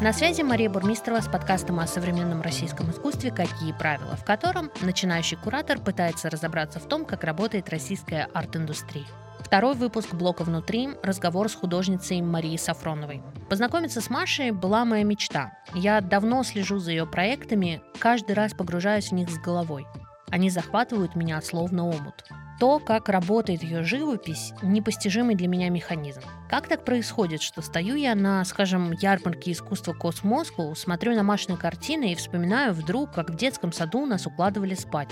На связи Мария Бурмистрова с подкастом о современном российском искусстве «Какие правила», в котором начинающий куратор пытается разобраться в том, как работает российская арт-индустрия. Второй выпуск блока «Внутри» – разговор с художницей Марией Сафроновой. Познакомиться с Машей была моя мечта. Я давно слежу за ее проектами, каждый раз погружаюсь в них с головой. Они захватывают меня словно омут. То, как работает ее живопись, непостижимый для меня механизм. Как так происходит, что стою я на, скажем, ярмарке искусства Космоску, смотрю на Машины картины и вспоминаю вдруг, как в детском саду нас укладывали спать.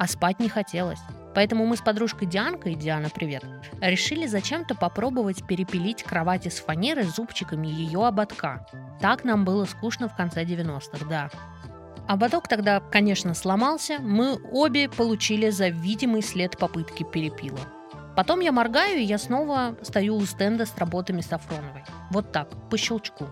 А спать не хотелось. Поэтому мы с подружкой Дианкой, Диана, привет, решили зачем-то попробовать перепилить кровать из фанеры зубчиками ее ободка. Так нам было скучно в конце 90-х, да. Ободок тогда, конечно, сломался, мы обе получили за видимый след попытки перепила. Потом я моргаю, и я снова стою у стенда с работами Сафроновой. Вот так, по щелчку.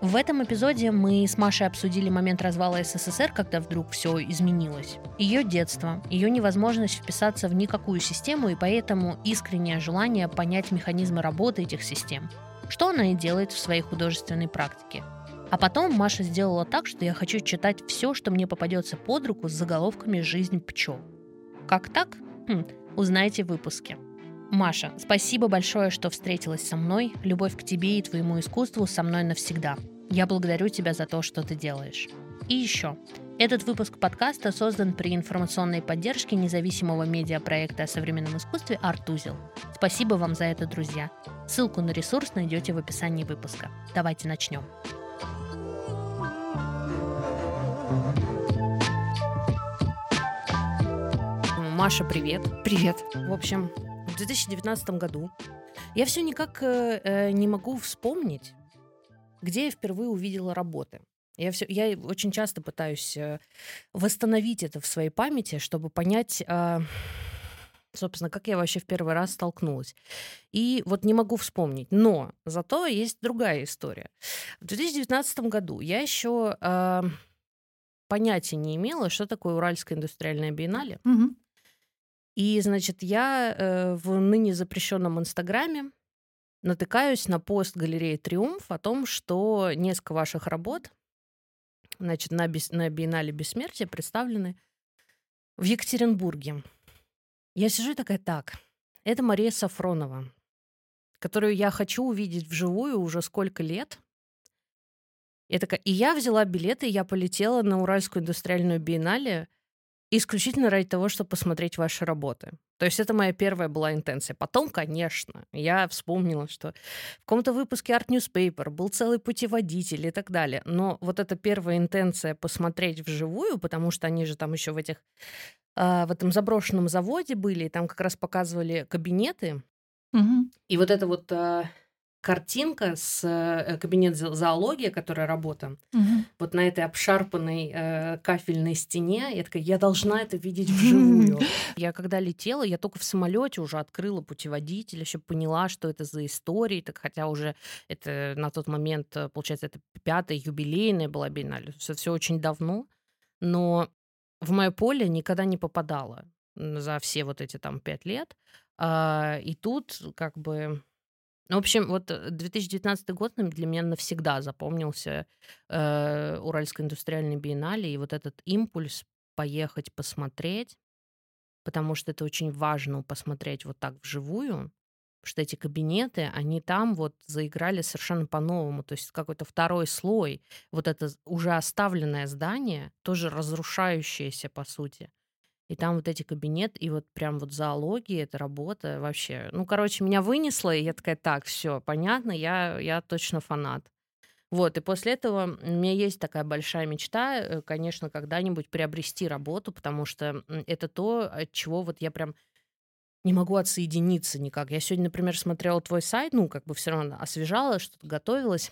В этом эпизоде мы с Машей обсудили момент развала СССР, когда вдруг все изменилось. Ее детство, ее невозможность вписаться в никакую систему и поэтому искреннее желание понять механизмы работы этих систем. Что она и делает в своей художественной практике. А потом Маша сделала так, что я хочу читать все, что мне попадется под руку с заголовками «Жизнь пчел». Как так? Хм, узнаете в выпуске. Маша, спасибо большое, что встретилась со мной. Любовь к тебе и твоему искусству со мной навсегда. Я благодарю тебя за то, что ты делаешь. И еще. Этот выпуск подкаста создан при информационной поддержке независимого медиапроекта о современном искусстве «Артузел». Спасибо вам за это, друзья. Ссылку на ресурс найдете в описании выпуска. Давайте начнем. Маша, привет. Привет. В общем, в 2019 году я все никак э, э, не могу вспомнить, где я впервые увидела работы. Я, все, я очень часто пытаюсь э, восстановить это в своей памяти, чтобы понять, э, собственно, как я вообще в первый раз столкнулась. И вот не могу вспомнить. Но зато есть другая история. В 2019 году я еще э, понятия не имела, что такое Уральская индустриальная биеннале. Мгм. И, значит, я э, в ныне запрещенном Инстаграме натыкаюсь на пост галереи Триумф о том, что несколько ваших работ, значит, на, бес- на биеннале Бессмертия представлены в Екатеринбурге. Я сижу и такая, так, это Мария Сафронова, которую я хочу увидеть вживую уже сколько лет. Я такая, и я взяла билеты, и я полетела на Уральскую индустриальную биеннале исключительно ради того, чтобы посмотреть ваши работы. То есть это моя первая была интенция. Потом, конечно, я вспомнила, что в каком-то выпуске Art Newspaper был целый путеводитель и так далее. Но вот эта первая интенция посмотреть вживую, потому что они же там еще в этих а, в этом заброшенном заводе были, и там как раз показывали кабинеты. Мгм. И вот эта вот а, картинка с э, кабинет зо- зоология, которая работа, Мгм. вот на этой обшарпанной э, кафельной стене, я такая, я должна это видеть вживую. Я когда летела, я только в самолете уже открыла путеводитель, еще поняла, что это за истории, так хотя уже это на тот момент, э, получается, это пятая юбилейная была биеннале, все, все очень давно, но в мое поле никогда не попадала за все вот эти там пять лет. А, и тут как бы... Ну, в общем, вот э, 2019 год нам- для меня навсегда запомнился э, Уральской индустриальной биеннале и вот этот импульс поехать посмотреть, потому что это очень важно посмотреть вот так вживую, что эти кабинеты, они там вот заиграли совершенно по-новому, то есть какой-то второй слой, вот это уже оставленное здание, тоже разрушающееся по сути. И там вот эти кабинеты, и вот прям вот зоология, эта работа вообще. Ну, короче, меня вынесло, и я такая, так, все, понятно, я, я точно фанат. Вот, и после этого у меня есть такая большая мечта, э, конечно, когда-нибудь приобрести работу, потому что это то, от чего вот я прям не могу отсоединиться никак. Я сегодня, например, смотрела твой сайт, ну, как бы все равно освежала, что-то готовилась.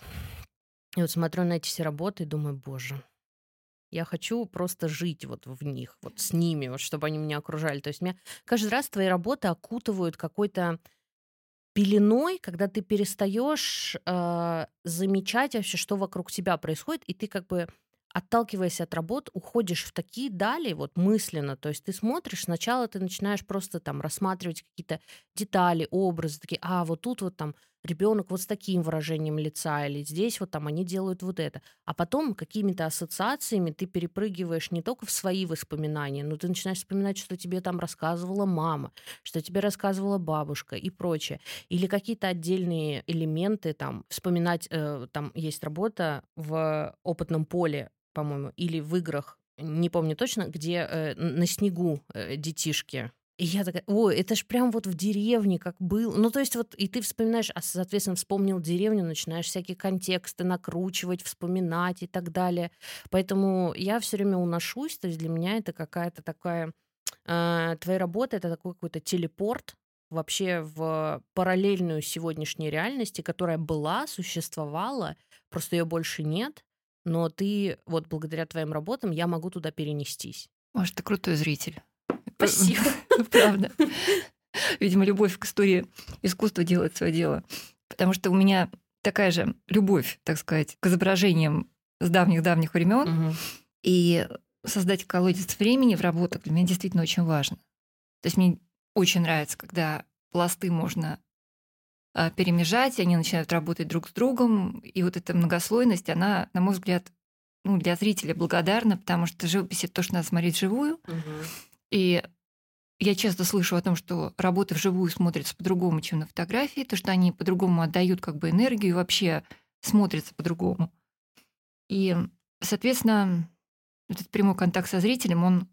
И вот смотрю на эти все работы и думаю, боже, я хочу просто жить вот в них, вот с ними, вот чтобы они меня окружали. То есть меня каждый раз твои работы окутывают какой-то пеленой, когда ты перестаешь э, замечать вообще, что вокруг тебя происходит, и ты как бы отталкиваясь от работ, уходишь в такие дали вот мысленно. То есть ты смотришь, сначала ты начинаешь просто там рассматривать какие-то детали, образы, такие, а вот тут вот там ребенок вот с таким выражением лица, или здесь вот там они делают вот это. А потом какими-то ассоциациями ты перепрыгиваешь не только в свои воспоминания, но ты начинаешь вспоминать, что тебе там рассказывала мама, что тебе рассказывала бабушка и прочее. Или какие-то отдельные элементы, там, вспоминать, э, там есть работа в опытном поле, по-моему, или в играх, не помню точно, где э, на снегу э, детишки и я такая, ой, это ж прям вот в деревне как был. Ну, то есть вот и ты вспоминаешь, а, соответственно, вспомнил деревню, начинаешь всякие контексты накручивать, вспоминать и так далее. Поэтому я все время уношусь, то есть для меня это какая-то такая... Э, твоя работа — это такой какой-то телепорт вообще в параллельную сегодняшней реальности, которая была, существовала, просто ее больше нет, но ты, вот благодаря твоим работам, я могу туда перенестись. Может, ты крутой зритель. Спасибо. Правда. Видимо, любовь к истории искусства делает свое дело. Потому что у меня такая же любовь, так сказать, к изображениям с давних-давних времен. Угу. И создать колодец времени в работах для меня действительно очень важно. То есть мне очень нравится, когда пласты можно а, перемежать, и они начинают работать друг с другом. И вот эта многослойность, она, на мой взгляд, ну, для зрителя благодарна, потому что живопись — это то, что надо смотреть живую. Угу. И я часто слышу о том, что работы вживую смотрятся по-другому, чем на фотографии, то, что они по-другому отдают как бы энергию, вообще смотрятся по-другому. И, соответственно, этот прямой контакт со зрителем, он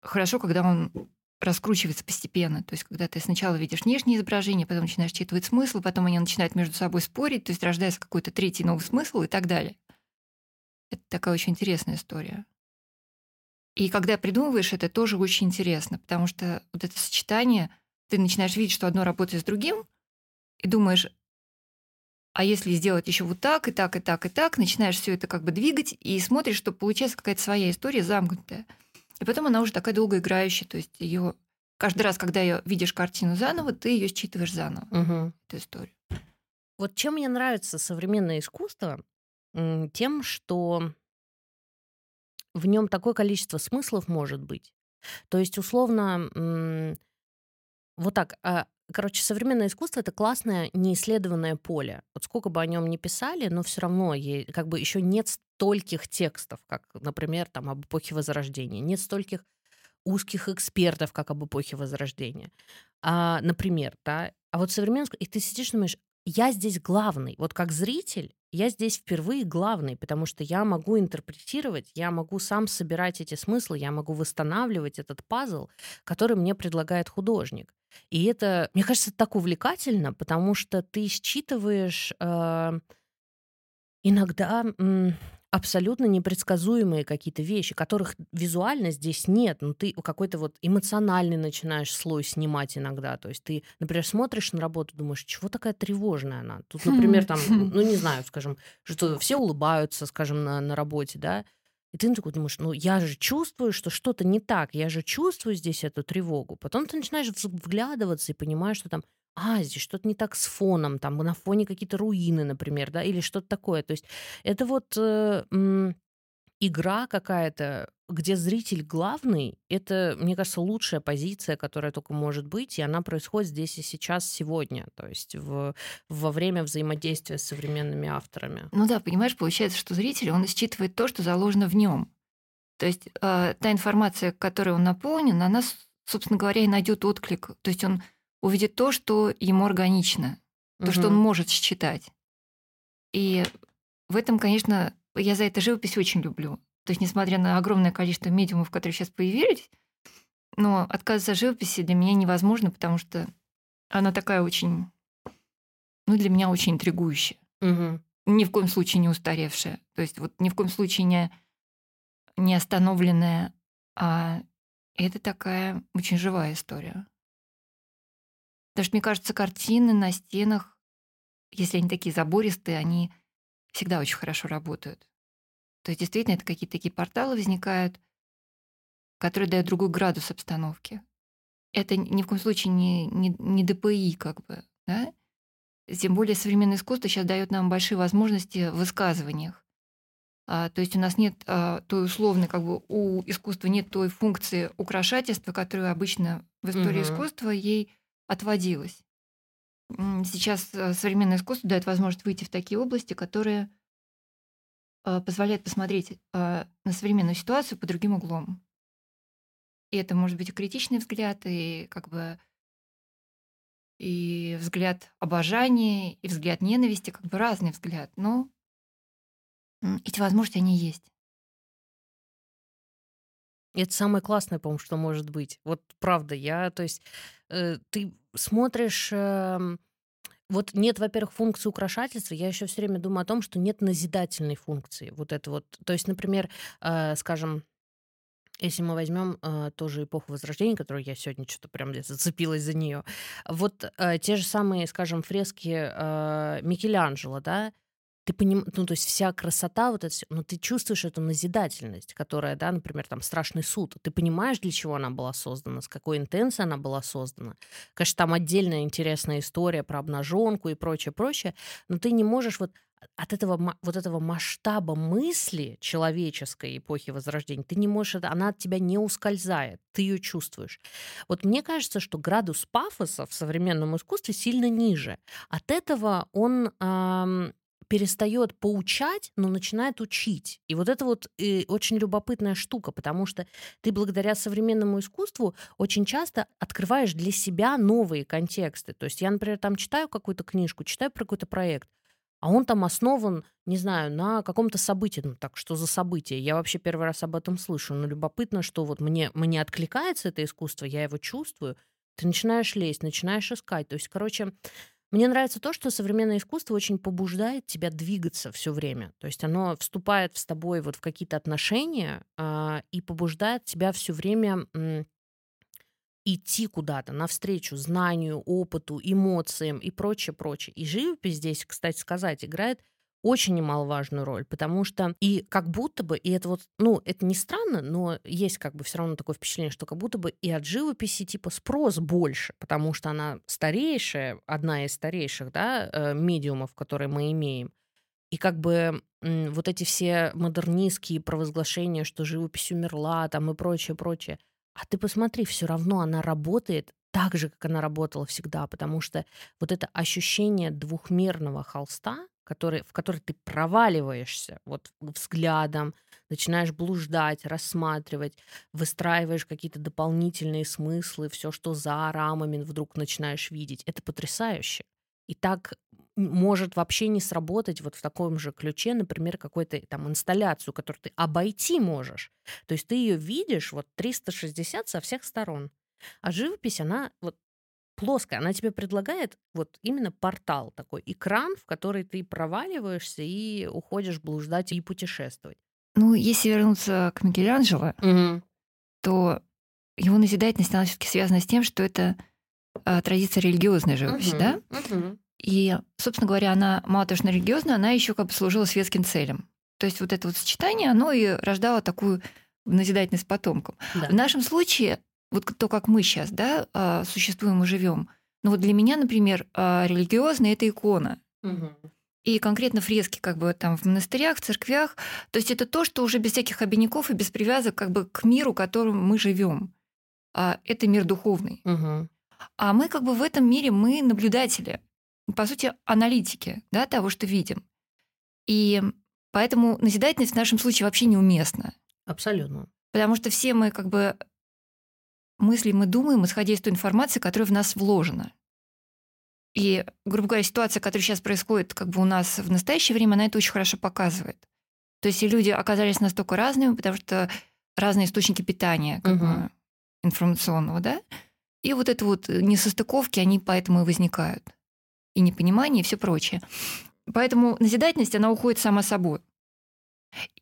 хорошо, когда он раскручивается постепенно. То есть, когда ты сначала видишь внешнее изображение, потом начинаешь читывать смысл, потом они начинают между собой спорить, то есть рождается какой-то третий новый смысл и так далее. Это такая очень интересная история. И когда придумываешь это, тоже очень интересно, потому что вот это сочетание, ты начинаешь видеть, что одно работает с другим, и думаешь, а если сделать еще вот так, и так, и так, и так, начинаешь все это как бы двигать, и смотришь, что получается какая-то своя история замкнутая. И потом она уже такая долгоиграющая, то есть ее каждый раз, когда ее видишь картину заново, ты ее считываешь заново, угу. эту историю. Вот чем мне нравится современное искусство, тем, что в нем такое количество смыслов может быть. То есть, условно, вот так, а, короче, современное искусство это классное неисследованное поле. Вот сколько бы о нем ни писали, но все равно как бы еще нет стольких текстов, как, например, там об эпохе Возрождения, нет стольких узких экспертов, как об эпохе Возрождения. А, например, да. А вот современное и ты сидишь и думаешь, я здесь главный. Вот как зритель я здесь впервые главный, потому что я могу интерпретировать, я могу сам собирать эти смыслы, я могу восстанавливать этот пазл, который мне предлагает художник. И это, мне кажется, так увлекательно, потому что ты считываешь э, иногда абсолютно непредсказуемые какие-то вещи, которых визуально здесь нет, но ты какой-то вот эмоциональный начинаешь слой снимать иногда. То есть ты, например, смотришь на работу, думаешь, чего такая тревожная она? Тут, например, там, ну не знаю, скажем, что все улыбаются, скажем, на, на работе, да, и ты такой думаешь, ну я же чувствую, что что-то не так, я же чувствую здесь эту тревогу. Потом ты начинаешь вглядываться и понимаешь, что там а, здесь что-то не так с фоном, там на фоне какие-то руины, например, да, или что-то такое. То есть это вот э, м, игра какая-то, где зритель главный, это, мне кажется, лучшая позиция, которая только может быть, и она происходит здесь и сейчас, сегодня, то есть в, во время взаимодействия с современными авторами. Ну да, понимаешь, получается, что зритель, он считывает то, что заложено в нем. То есть э, та информация, которой он наполнен, она, собственно говоря, и найдет отклик. То есть он увидит то, что ему органично, то, угу. что он может считать. И в этом, конечно, я за это живопись очень люблю. То есть, несмотря на огромное количество медиумов, которые сейчас появились, но отказаться от живописи для меня невозможно, потому что она такая очень, ну, для меня очень интригующая. Угу. Ни в коем случае не устаревшая. То есть вот ни в коем случае не, не остановленная, а это такая очень живая история. Потому что, мне кажется, картины на стенах, если они такие забористые, они всегда очень хорошо работают. То есть действительно это какие-то такие порталы возникают, которые дают другой градус обстановки. Это ни в коем случае не, не, не ДПИ, как бы, да? Тем более современное искусство сейчас дает нам большие возможности в высказываниях. А, то есть у нас нет а, той условной, как бы у искусства нет той функции украшательства, которую обычно в истории угу. искусства ей отводилось. сейчас э, современное искусство дает возможность выйти в такие области, которые э, позволяют посмотреть э, на современную ситуацию под другим углом. И это может быть и критичный взгляд, и как бы и взгляд обожания, и взгляд ненависти, как бы разный взгляд. Но эти возможности, они есть. Это самое классное, по-моему, что может быть. Вот правда, я, то есть, э, ты смотришь, э, вот нет, во-первых, функции украшательства, я еще все время думаю о том, что нет назидательной функции. Вот это вот, то есть, например, э, скажем, если мы возьмем э, тоже эпоху Возрождения, которую я сегодня что-то прям зацепилась за нее, вот э, те же самые, скажем, фрески э, Микеланджело, да, ты понимаешь, ну, то есть вся красота, вот это все, но ты чувствуешь эту назидательность, которая, да, например, там «Страшный суд». Ты понимаешь, для чего она была создана, с какой интенцией она была создана. Конечно, там отдельная интересная история про обнаженку и прочее, прочее, но ты не можешь вот от этого, вот этого масштаба мысли человеческой эпохи Возрождения, ты не можешь, она от тебя не ускользает, ты ее чувствуешь. Вот мне кажется, что градус пафоса в современном искусстве сильно ниже. От этого он эм, перестает поучать, но начинает учить. И вот это вот э, очень любопытная штука, потому что ты благодаря современному искусству очень часто открываешь для себя новые контексты. То есть я, например, там читаю какую-то книжку, читаю про какой-то проект, а он там основан, не знаю, на каком-то событии. Ну так, что за событие? Я вообще первый раз об этом слышу. Но любопытно, что вот мне, мне откликается это искусство, я его чувствую. Ты начинаешь лезть, начинаешь искать. То есть, короче, мне нравится то, что современное искусство очень побуждает тебя двигаться все время. То есть оно вступает с тобой вот в какие-то отношения э, и побуждает тебя все время идти куда-то навстречу знанию, опыту, эмоциям и прочее, прочее. И живопись здесь, кстати сказать, играет очень немаловажную роль, потому что и как будто бы, и это вот, ну, это не странно, но есть как бы все равно такое впечатление, что как будто бы и от живописи типа спрос больше, потому что она старейшая, одна из старейших, да, э, медиумов, которые мы имеем. И как бы вот эти все модернистские провозглашения, что живопись умерла, там и прочее, прочее. А ты посмотри, все равно она работает так же, как она работала всегда, потому что вот это ощущение двухмерного холста, который, в который ты проваливаешься вот взглядом, начинаешь блуждать, рассматривать, выстраиваешь какие-то дополнительные смыслы, все, что за рамами вдруг начинаешь видеть. Это потрясающе. И так может вообще не сработать вот в таком же ключе, например, какую-то там инсталляцию, которую ты обойти можешь. То есть ты ее видишь вот 360 со всех сторон. А живопись, она вот плоская. Она тебе предлагает вот именно портал такой, экран, в который ты проваливаешься и уходишь блуждать и путешествовать. Ну, если вернуться к Микеланджело, угу. то его назидательность, она все-таки связана с тем, что это а, традиция религиозной живописи, угу. да? Угу. И, собственно говоря, она мало того, что религиозная, она еще как бы служила светским целям. То есть вот это вот сочетание, оно и рождало такую назидательность потомкам. Да. В нашем случае вот то, как мы сейчас да, а, существуем и живем. Ну вот для меня, например, а, религиозная это икона. Угу. И конкретно фрески как бы там в монастырях, в церквях. То есть это то, что уже без всяких обиняков и без привязок как бы к миру, в котором мы живем. А это мир духовный. Угу. А мы как бы в этом мире мы наблюдатели, по сути, аналитики да, того, что видим. И поэтому назидательность в нашем случае вообще неуместна. Абсолютно. Потому что все мы как бы мыслим и думаем, исходя из той информации, которая в нас вложена. И, грубо говоря, ситуация, которая сейчас происходит как бы у нас в настоящее время, она это очень хорошо показывает. То есть и люди оказались настолько разными, потому что разные источники питания как угу. бы, информационного, да? И вот это вот несостыковки, они поэтому и возникают. И непонимание, и все прочее. Поэтому назидательность, она уходит сама собой.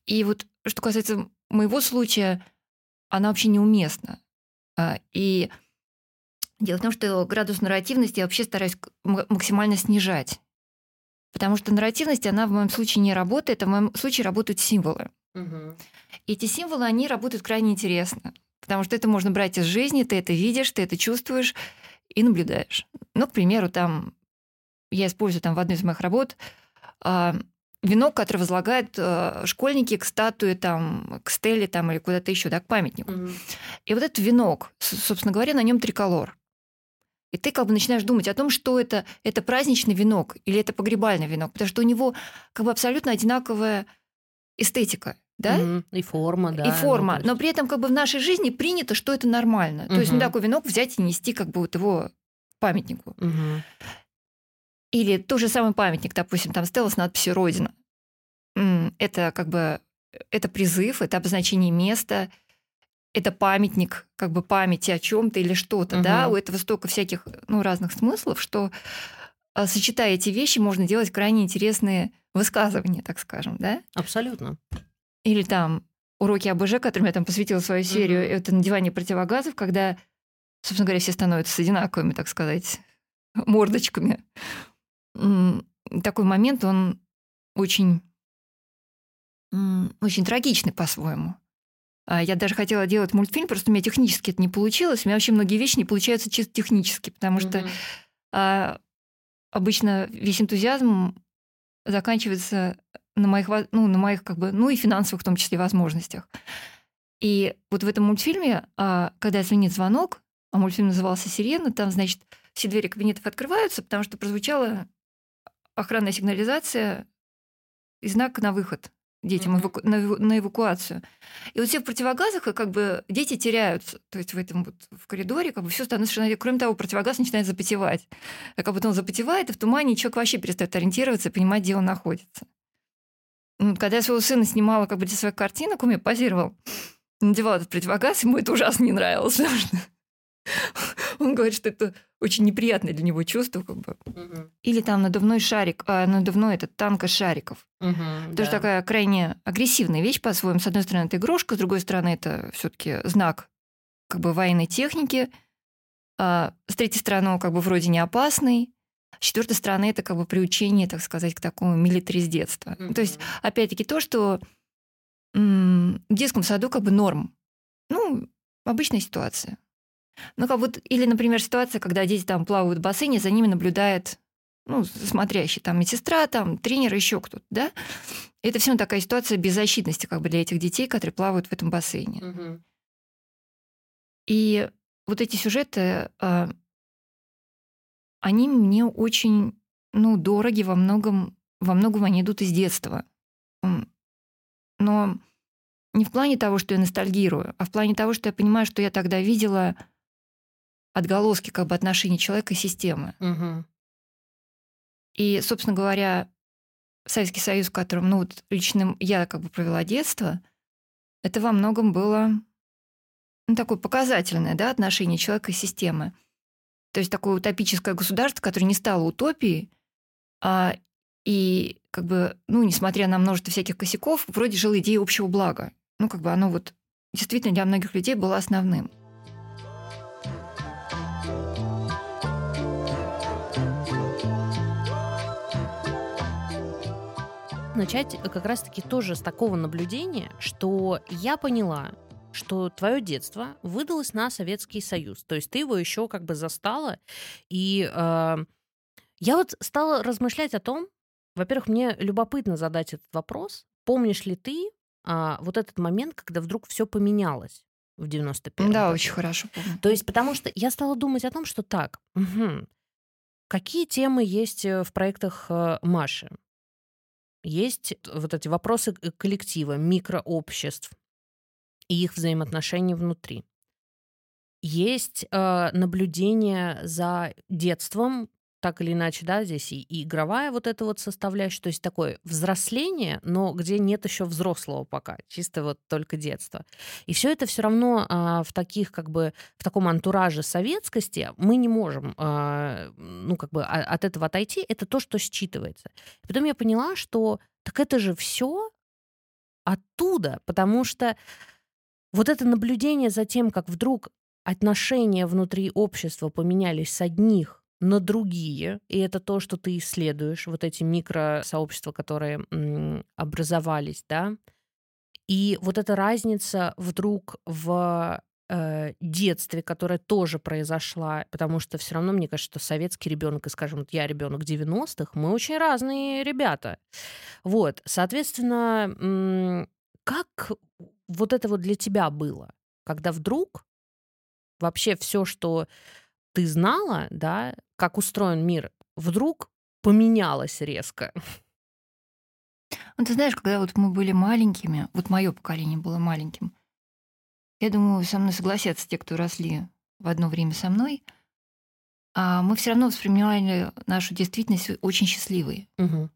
И вот что касается моего случая, она вообще неуместна. А, и дело в том, что градус нарративности я вообще стараюсь максимально снижать. Потому что нарративность, она в моем случае не работает, а в моем случае работают символы. Угу. И эти символы, они работают крайне интересно. Потому что это можно брать из жизни, ты это видишь, ты это чувствуешь и наблюдаешь. Ну, к примеру, там я использую там в одной из моих работ а, венок, который возлагают э, школьники к статуе, там, к стеле там, или куда-то еще, да, к памятнику. Угу. И вот этот венок, собственно говоря, на нем триколор. И ты как бы начинаешь думать о том, что это, это праздничный венок или это погребальный венок, потому что у него как бы абсолютно одинаковая эстетика. Да? Угу. И форма, да. И форма. Ну, Но при этом как бы в нашей жизни принято, что это нормально. Угу. То есть ну, такой венок взять и нести как бы вот его памятнику. Угу. Или тот же самый памятник, допустим, там стела с надписью «Родина». Это как бы это призыв, это обозначение места, это памятник, как бы памяти о чем-то или что-то, угу. да, у этого столько всяких, ну, разных смыслов, что а, сочетая эти вещи, можно делать крайне интересные высказывания, так скажем, да? Абсолютно. Или там уроки АБЖ, которым я там посвятила свою серию, угу. это надевание противогазов, когда, собственно говоря, все становятся одинаковыми, так сказать, мордочками такой момент, он очень, очень трагичный по-своему. А, я даже хотела делать мультфильм, просто у меня технически это не получилось. У меня вообще многие вещи не получаются чисто технически, потому mm-hmm. что а, обычно весь энтузиазм заканчивается на моих, ну, на моих как бы, ну и финансовых в том числе возможностях. И вот в этом мультфильме, а, когда звонит звонок, а мультфильм назывался «Сирена», там, значит, все двери кабинетов открываются, потому что прозвучало охранная сигнализация и знак на выход детям, эваку... на, на эвакуацию. И вот все в противогазах, и как бы дети теряются. То есть в этом вот в коридоре как бы все становится совершенно... Кроме того, противогаз начинает запотевать. А как будто он запотевает, и в тумане человек вообще перестает ориентироваться и понимать, где он находится. Ну, когда я своего сына снимала как бы для своих картинок, он мне позировал, надевал этот противогаз, ему это ужасно не нравилось. Он говорит, что это очень неприятное для него чувство, как бы. Угу. Или там надувной шарик, а, надувной этот танк из шариков. Угу, Тоже да. такая крайне агрессивная вещь по-своему. С одной стороны, это игрушка, с другой стороны, это все-таки знак как бы военной техники. А с третьей стороны, как бы вроде не опасный. С четвертой стороны, это как бы приучение, так сказать, к такому милитариз детства. Угу. То есть, опять-таки, то, что в детском саду как бы норм. Ну, обычная ситуация. Ну, как вот, или, например, ситуация, когда дети там плавают в бассейне, за ними наблюдает ну, смотрящий, там медсестра, там тренер, еще кто-то, да? Это все такая ситуация беззащитности как бы для этих детей, которые плавают в этом бассейне. Угу. И вот эти сюжеты, а, они мне очень, ну, дороги во многом, во многом они идут из детства. Но не в плане того, что я ностальгирую, а в плане того, что я понимаю, что я тогда видела отголоски как бы отношений человека и системы. Угу. И, собственно говоря, Советский Союз, в котором, ну, вот лично я как бы провела детство, это во многом было ну, такое показательное да, отношение человека и системы. То есть такое утопическое государство, которое не стало утопией, а, и как бы, ну, несмотря на множество всяких косяков, вроде жило идеей общего блага. Ну, как бы оно вот действительно для многих людей было основным. Начать как раз-таки тоже с такого наблюдения, что я поняла, что твое детство выдалось на Советский Союз. То есть ты его еще как бы застала. И э, я вот стала размышлять о том, во-первых, мне любопытно задать этот вопрос. Помнишь ли ты э, вот этот момент, когда вдруг все поменялось? в 91 Да, году. очень хорошо помню. То есть, потому что я стала думать о том, что так, угу, какие темы есть э, в проектах э, Маши? Есть вот эти вопросы коллектива, микрообществ и их взаимоотношений внутри. Есть э, наблюдение за детством, так или иначе, да, здесь и, и игровая вот эта вот составляющая, то есть такое взросление, но где нет еще взрослого пока, чисто вот только детство. И все это все равно а, в таких как бы в таком антураже советскости мы не можем, а, ну как бы от этого отойти. Это то, что считывается. И потом я поняла, что так это же все оттуда, потому что вот это наблюдение за тем, как вдруг отношения внутри общества поменялись с одних на другие, и это то, что ты исследуешь, вот эти микросообщества, которые образовались, да, и вот эта разница вдруг в э, детстве, которая тоже произошла, потому что все равно, мне кажется, что советский ребенок и, скажем, вот я ребенок 90-х, мы очень разные ребята. Вот, соответственно, как вот это вот для тебя было, когда вдруг вообще все, что ты знала, да, как устроен мир, вдруг поменялось резко? Ну, ты знаешь, когда вот мы были маленькими, вот мое поколение было маленьким, я думаю, со мной согласятся те, кто росли в одно время со мной, а мы все равно воспринимали нашу действительность очень счастливой. Угу.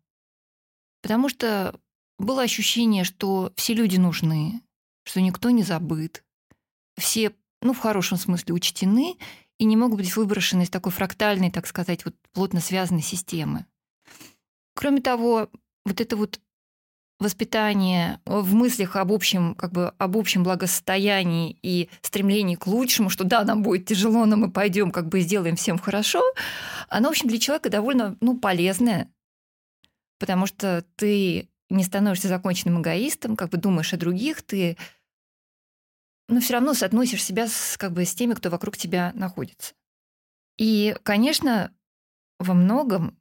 Потому что было ощущение, что все люди нужны, что никто не забыт, все, ну, в хорошем смысле, учтены и не могут быть выброшены из такой фрактальной, так сказать, вот плотно связанной системы. Кроме того, вот это вот воспитание в мыслях об общем, как бы об общем благосостоянии и стремлении к лучшему, что да, нам будет тяжело, но мы пойдем, как бы сделаем всем хорошо, оно, в общем, для человека довольно ну, полезное, потому что ты не становишься законченным эгоистом, как бы думаешь о других, ты но все равно соотносишь себя с, как бы, с теми, кто вокруг тебя находится. И, конечно, во многом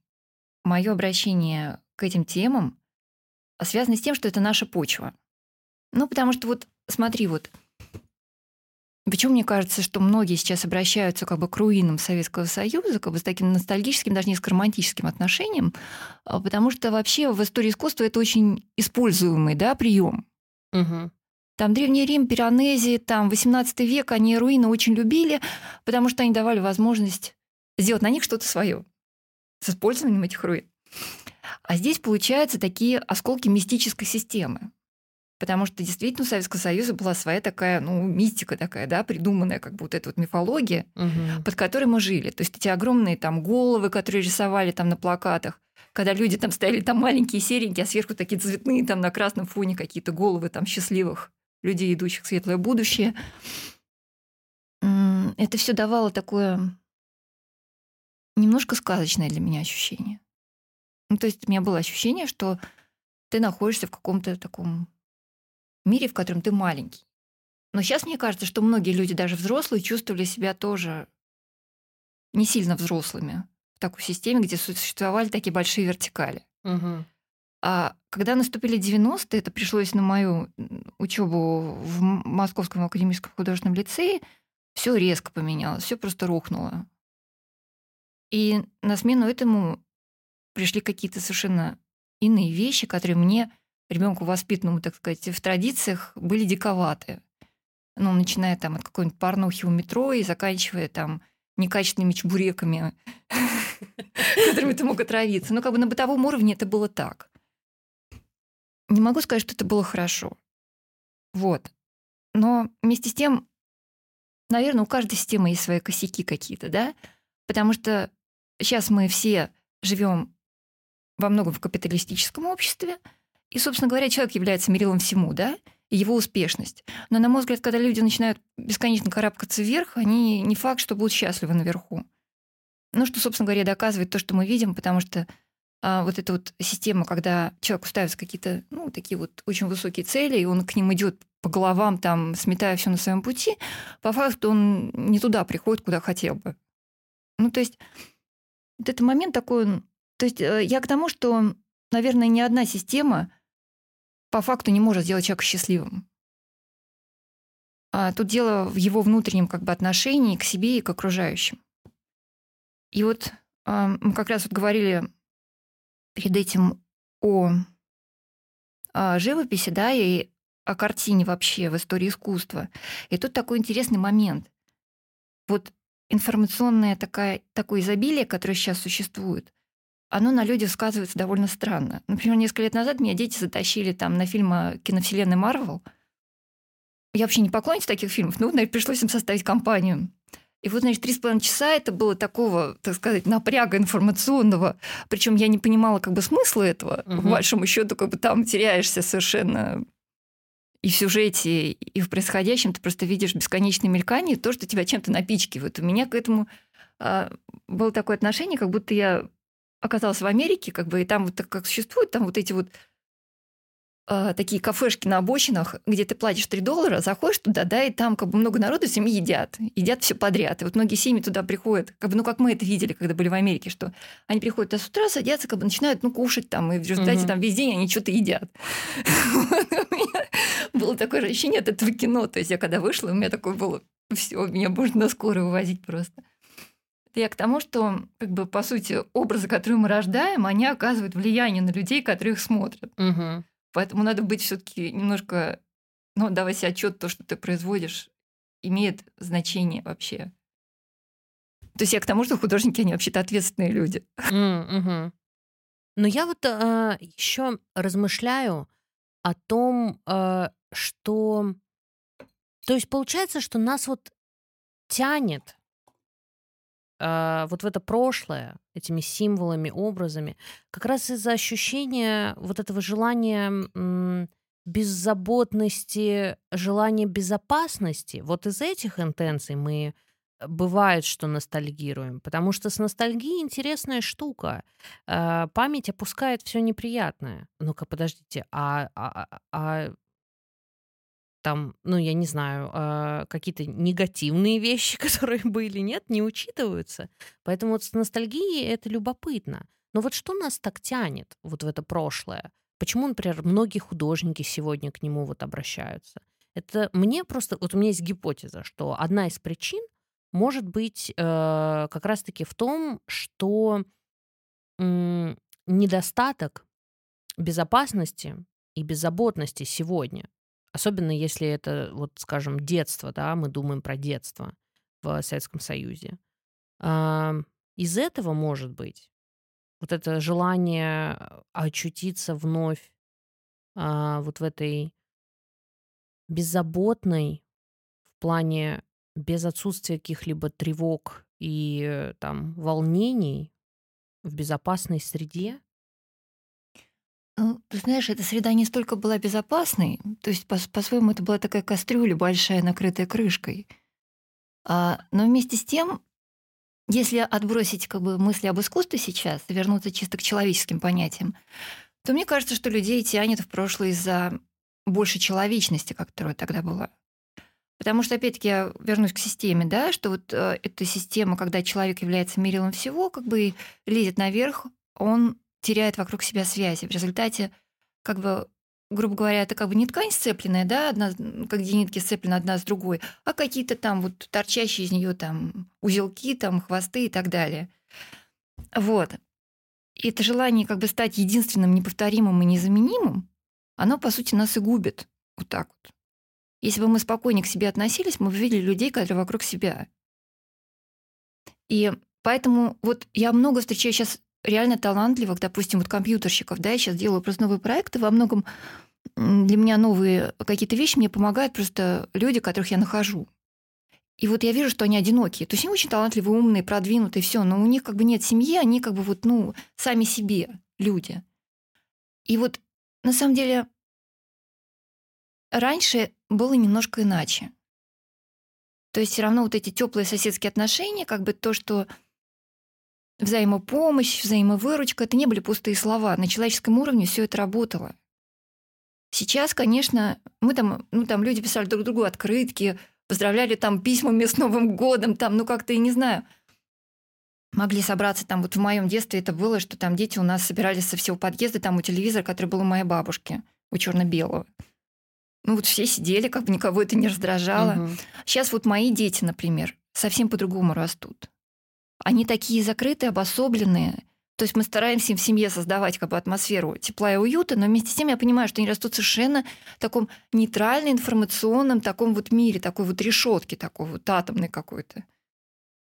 мое обращение к этим темам связано с тем, что это наша почва. Ну, потому что вот смотри, вот почему мне кажется, что многие сейчас обращаются как бы к руинам Советского Союза, как бы с таким ностальгическим, даже несколько романтическим отношением, а, потому что вообще в истории искусства это очень используемый да, прием. Угу. Там Древний Рим, Пиранези, там 18 век, они руины очень любили, потому что они давали возможность сделать на них что-то свое с использованием этих руин. А здесь получаются такие осколки мистической системы. Потому что действительно у Советского Союза была своя такая, ну, мистика такая, да, придуманная, как бы вот эта вот мифология, угу. под которой мы жили. То есть эти огромные там головы, которые рисовали там на плакатах, когда люди там стояли там маленькие, серенькие, а сверху такие цветные там на красном фоне какие-то головы там счастливых людей, идущих в светлое будущее. Это все давало такое немножко сказочное для меня ощущение. Ну, то есть у меня было ощущение, что ты находишься в каком-то таком мире, в котором ты маленький. Но сейчас мне кажется, что многие люди, даже взрослые, чувствовали себя тоже не сильно взрослыми в такой системе, где существовали такие большие вертикали. Угу. А когда наступили 90-е, это пришлось на мою учебу в Московском академическом художественном лицее, все резко поменялось, все просто рухнуло. И на смену этому пришли какие-то совершенно иные вещи, которые мне, ребенку воспитанному, так сказать, в традициях, были диковаты. Ну, начиная там от какой-нибудь порнухи у метро и заканчивая там некачественными чебуреками, которыми ты мог отравиться. Но как бы на бытовом уровне это было так. Не могу сказать, что это было хорошо. Вот. Но вместе с тем, наверное, у каждой системы есть свои косяки какие-то, да? Потому что сейчас мы все живем во многом в капиталистическом обществе, и, собственно говоря, человек является мерилом всему, да, и его успешность. Но, на мой взгляд, когда люди начинают бесконечно карабкаться вверх, они не факт, что будут счастливы наверху. Ну, что, собственно говоря, доказывает то, что мы видим, потому что а, вот эта вот система, когда человеку ставятся какие-то, ну, такие вот очень высокие цели, и он к ним идет по головам, там, сметая все на своем пути, по факту он не туда приходит, куда хотел бы. Ну, то есть вот этот момент такой, то есть э, я к тому, что, наверное, ни одна система по факту не может сделать человека счастливым. А тут дело в его внутреннем как бы отношении к себе и к окружающим. И вот мы как раз вот говорили перед этим о, о живописи, да, и о картине вообще в истории искусства. И тут такой интересный момент. Вот информационное такая, такое изобилие, которое сейчас существует, оно на людях сказывается довольно странно. Например, несколько лет назад меня дети затащили там на фильм киновселенной Марвел. Я вообще не поклонница таких фильмов, но, наверное, пришлось им составить компанию. И вот, значит, три с половиной часа это было такого, так сказать, напряга информационного. Причем я не понимала как бы смысла этого. Угу. По большому счету, как бы там теряешься совершенно и в сюжете, и в происходящем. Ты просто видишь бесконечное мелькание, то, что тебя чем-то напичкивает. У меня к этому а, было такое отношение, как будто я оказалась в Америке, как бы, и там вот так как существуют там вот эти вот э, такие кафешки на обочинах, где ты платишь 3 доллара, заходишь туда, да, и там как бы много народу, семьи едят, едят все подряд. И вот многие семьи туда приходят, как бы, ну, как мы это видели, когда были в Америке, что они приходят туда с утра, садятся, как бы начинают, ну, кушать там, и в результате угу. там весь день они что-то едят. У меня было такое ощущение от этого кино. То есть я когда вышла, у меня такое было, все, меня можно на скорую увозить просто. Это я к тому, что, как бы, по сути, образы, которые мы рождаем, они оказывают влияние на людей, которые их смотрят. Угу. Поэтому надо быть все-таки немножко, ну, давать себе отчет, то, что ты производишь, имеет значение вообще. То есть я к тому, что художники, они вообще-то ответственные люди. Угу. Но я вот э, еще размышляю о том, э, что... То есть получается, что нас вот тянет вот в это прошлое, этими символами, образами, как раз из-за ощущения вот этого желания беззаботности, желания безопасности. Вот из этих интенций мы бывает, что ностальгируем, потому что с ностальгией интересная штука. Э, память опускает все неприятное. Ну-ка, подождите, а, а, а, а там, ну, я не знаю, э, какие-то негативные вещи, которые были, нет, не учитываются. Поэтому вот с ностальгией это любопытно. Но вот что нас так тянет вот в это прошлое? Почему, например, многие художники сегодня к нему вот обращаются? Это мне просто... Вот у меня есть гипотеза, что одна из причин — может быть э, как раз-таки в том, что э, недостаток безопасности и беззаботности сегодня, особенно если это, вот, скажем, детство, да, мы думаем про детство в Советском Союзе, э, из этого может быть вот это желание очутиться вновь э, вот в этой беззаботной в плане без отсутствия каких-либо тревог и э, там волнений в безопасной среде? Ну, ты знаешь, эта среда не столько была безопасной, то есть по- по-своему это была такая кастрюля большая, накрытая крышкой. А, но вместе с тем, если отбросить как бы мысли об искусстве сейчас, вернуться чисто к человеческим понятиям, то мне кажется, что людей тянет в прошлое из-за большей человечности, которая тогда была. Потому что, опять-таки, я вернусь к системе, да, что вот э, эта система, когда человек является мерилом всего, как бы лезет наверх, он теряет вокруг себя связи. В результате, как бы, грубо говоря, это как бы не ткань сцепленная, да, одна, как две нитки сцеплены одна с другой, а какие-то там вот торчащие из нее там узелки, там хвосты и так далее. Вот. И это желание как бы стать единственным, неповторимым и незаменимым, оно, по сути, нас и губит. Вот так вот. Если бы мы спокойнее к себе относились, мы бы видели людей, которые вокруг себя. И поэтому вот я много встречаю сейчас реально талантливых, допустим, вот компьютерщиков, да, я сейчас делаю просто новые проекты, во многом для меня новые какие-то вещи мне помогают просто люди, которых я нахожу. И вот я вижу, что они одинокие. То есть они очень талантливые, умные, продвинутые, все, но у них как бы нет семьи, они как бы вот, ну, сами себе люди. И вот на самом деле раньше было немножко иначе. То есть все равно вот эти теплые соседские отношения, как бы то, что взаимопомощь, взаимовыручка, это не были пустые слова. На человеческом уровне все это работало. Сейчас, конечно, мы там, ну там люди писали друг другу открытки, поздравляли там письмами с Новым годом, там, ну как-то, я не знаю, могли собраться там, вот в моем детстве это было, что там дети у нас собирались со всего подъезда, там у телевизора, который был у моей бабушки, у черно-белого. Ну вот все сидели, как бы никого это не раздражало. Угу. Сейчас вот мои дети, например, совсем по-другому растут. Они такие закрытые, обособленные. То есть мы стараемся им в семье создавать как бы атмосферу тепла и уюта, но вместе с тем я понимаю, что они растут совершенно в таком нейтральном, информационном таком вот мире, такой вот решетки, такой вот атомной какой-то.